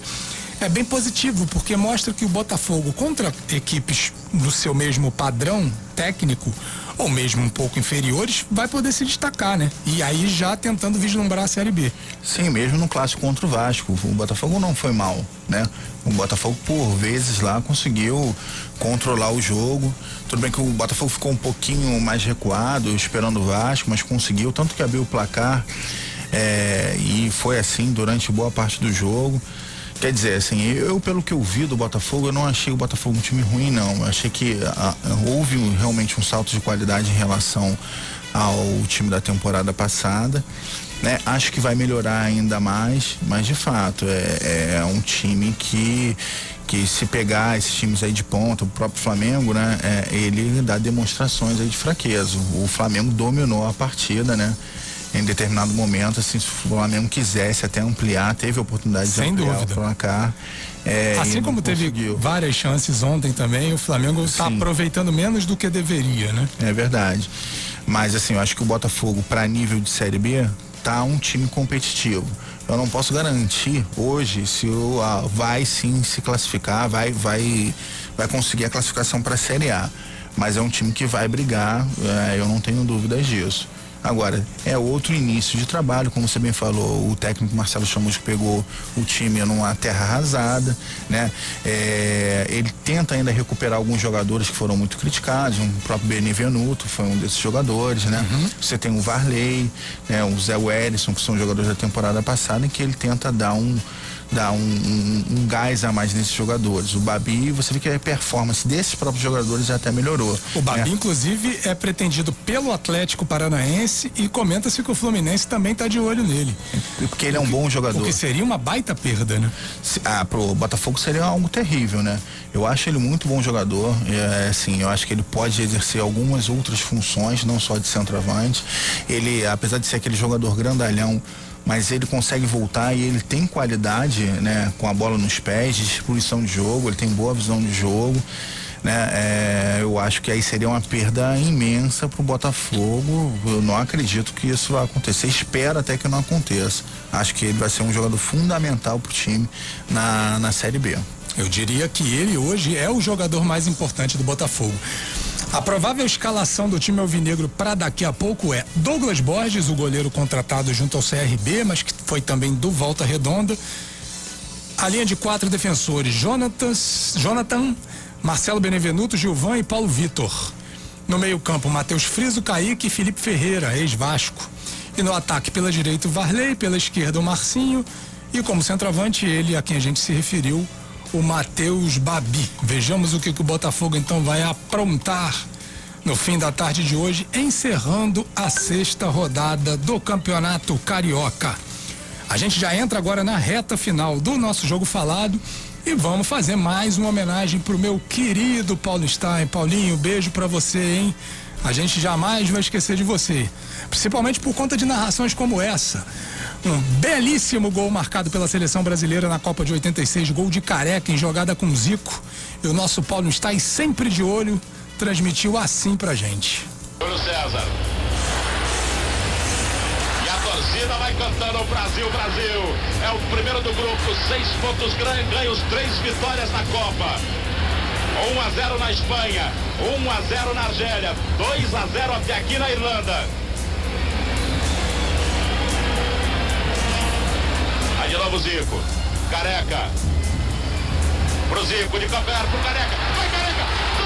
é bem positivo, porque mostra que o Botafogo, contra equipes do seu mesmo padrão técnico, ou mesmo um pouco inferiores, vai poder se destacar, né? E aí já tentando vislumbrar a Série B. Sim, mesmo no clássico contra o Vasco, o Botafogo não foi mal, né? O Botafogo por vezes lá conseguiu controlar o jogo. Tudo bem que o Botafogo ficou um pouquinho mais recuado, esperando o Vasco, mas conseguiu tanto que abriu o placar. É, e foi assim durante boa parte do jogo. Quer dizer, assim, eu, pelo que eu vi do Botafogo, eu não achei o Botafogo um time ruim, não. Eu achei que a, houve realmente um salto de qualidade em relação ao time da temporada passada. Né? Acho que vai melhorar ainda mais, mas de fato é, é um time que que se pegar esses times aí de ponta, o próprio Flamengo, né, é, ele dá demonstrações aí de fraqueza. O Flamengo dominou a partida, né? Em determinado momento, assim, se o Flamengo quisesse até ampliar, teve a oportunidade Sem de ampliar dúvida. o placar. É, assim como teve conseguiu. várias chances ontem também, o Flamengo está aproveitando menos do que deveria, né? É verdade. Mas assim, eu acho que o Botafogo, para nível de Série B, tá um time competitivo. Eu não posso garantir hoje se o ah, vai sim se classificar, vai, vai, vai conseguir a classificação para a Série A. Mas é um time que vai brigar, é, eu não tenho dúvidas disso. Agora, é outro início de trabalho, como você bem falou, o técnico Marcelo Chamusco pegou o time numa terra arrasada, né? É, ele tenta ainda recuperar alguns jogadores que foram muito criticados, o próprio Benevenuto foi um desses jogadores, né? Uhum. Você tem o Varley, né? o Zé Wellison, que são jogadores da temporada passada, em que ele tenta dar um dar um, um, um, gás a mais nesses jogadores. O Babi, você vê que a performance desses próprios jogadores até melhorou. O Babi, né? inclusive, é pretendido pelo Atlético Paranaense e comenta-se que o Fluminense também está de olho nele. Porque ele é um bom jogador. O que seria uma baita perda, né? Ah, pro Botafogo seria algo terrível, né? Eu acho ele muito bom jogador. É, assim, eu acho que ele pode exercer algumas outras funções, não só de centroavante. Ele, apesar de ser aquele jogador grandalhão, mas ele consegue voltar e ele tem qualidade, né, com a bola nos pés, distribuição de jogo, ele tem boa visão de jogo. Né, é, eu acho que aí seria uma perda imensa para o Botafogo. Eu não acredito que isso vai acontecer. Espero até que não aconteça. Acho que ele vai ser um jogador fundamental para o time na, na Série B. Eu diria que ele hoje é o jogador mais importante do Botafogo. A provável escalação do time alvinegro para daqui a pouco é Douglas Borges, o goleiro contratado junto ao CRB, mas que foi também do Volta Redonda. A linha de quatro defensores: Jonatas, Jonathan, Marcelo Benevenuto, Gilvan e Paulo Vitor. No meio-campo, Matheus Friso, Kaique e Felipe Ferreira, ex-Vasco. E no ataque, pela direita, o Varley, pela esquerda, o Marcinho. E como centroavante, ele a quem a gente se referiu, o Matheus Babi. Vejamos o que, que o Botafogo então vai aprontar no fim da tarde de hoje, encerrando a sexta rodada do Campeonato Carioca. A gente já entra agora na reta final do nosso jogo falado e vamos fazer mais uma homenagem pro meu querido Paulo Stein. Paulinho, beijo para você, hein? A gente jamais vai esquecer de você. Principalmente por conta de narrações como essa. Um belíssimo gol marcado pela seleção brasileira na Copa de 86, gol de careca em jogada com Zico. E o nosso Paulo está sempre de olho, transmitiu assim pra gente. Júlio César. E a torcida vai cantando Brasil, Brasil. É o primeiro do grupo, seis pontos ganhos, três vitórias na Copa. 1 a 0 na Espanha, 1 a 0 na Argélia, 2 a 0 até aqui na Irlanda. Aí de novo Zico, Careca. Pro Zico, de pro Careca. Vai Careca!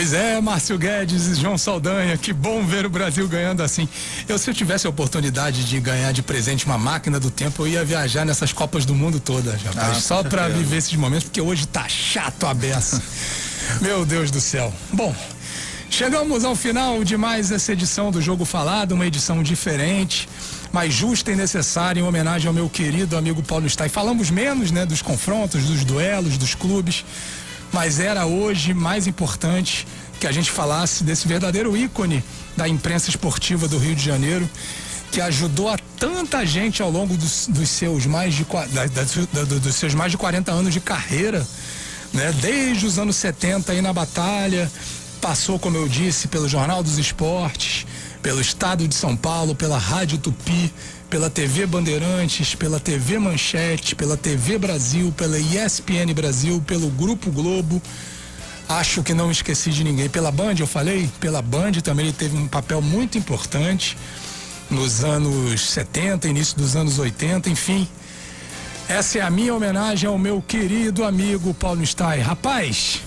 Pois é, Márcio Guedes e João Saldanha, que bom ver o Brasil ganhando assim. Eu, se eu tivesse a oportunidade de ganhar de presente uma máquina do tempo, eu ia viajar nessas Copas do Mundo todas, rapaz. Ah, só para viver esses momentos, porque hoje tá chato a beça. Meu Deus do céu. Bom, chegamos ao final de mais essa edição do Jogo Falado, uma edição diferente, mas justa e necessária em homenagem ao meu querido amigo Paulo Stein. Falamos menos, né, dos confrontos, dos duelos, dos clubes, mas era hoje mais importante que a gente falasse desse verdadeiro ícone da imprensa esportiva do Rio de Janeiro, que ajudou a tanta gente ao longo dos, dos seus mais de da- da- dos seus mais de 40 anos de carreira, né? Desde os anos 70 aí na batalha, passou, como eu disse, pelo Jornal dos Esportes, pelo Estado de São Paulo, pela Rádio Tupi, pela TV Bandeirantes, pela TV Manchete, pela TV Brasil, pela ESPN Brasil, pelo Grupo Globo. Acho que não esqueci de ninguém. Pela Band, eu falei? Pela Band também ele teve um papel muito importante nos anos 70, início dos anos 80, enfim. Essa é a minha homenagem ao meu querido amigo Paulo Stein. Rapaz,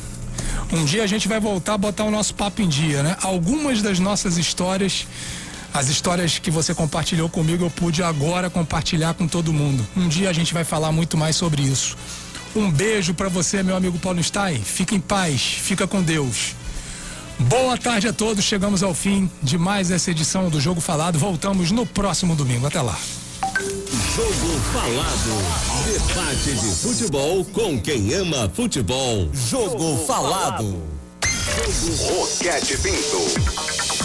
um dia a gente vai voltar a botar o nosso papo em dia, né? Algumas das nossas histórias, as histórias que você compartilhou comigo, eu pude agora compartilhar com todo mundo. Um dia a gente vai falar muito mais sobre isso. Um beijo pra você, meu amigo Paulo Stein. Fica em paz, fica com Deus. Boa tarde a todos. Chegamos ao fim de mais essa edição do Jogo Falado. Voltamos no próximo domingo. Até lá. Jogo Falado. Debate de futebol com quem ama futebol. Jogo Falado. Roquete Pinto.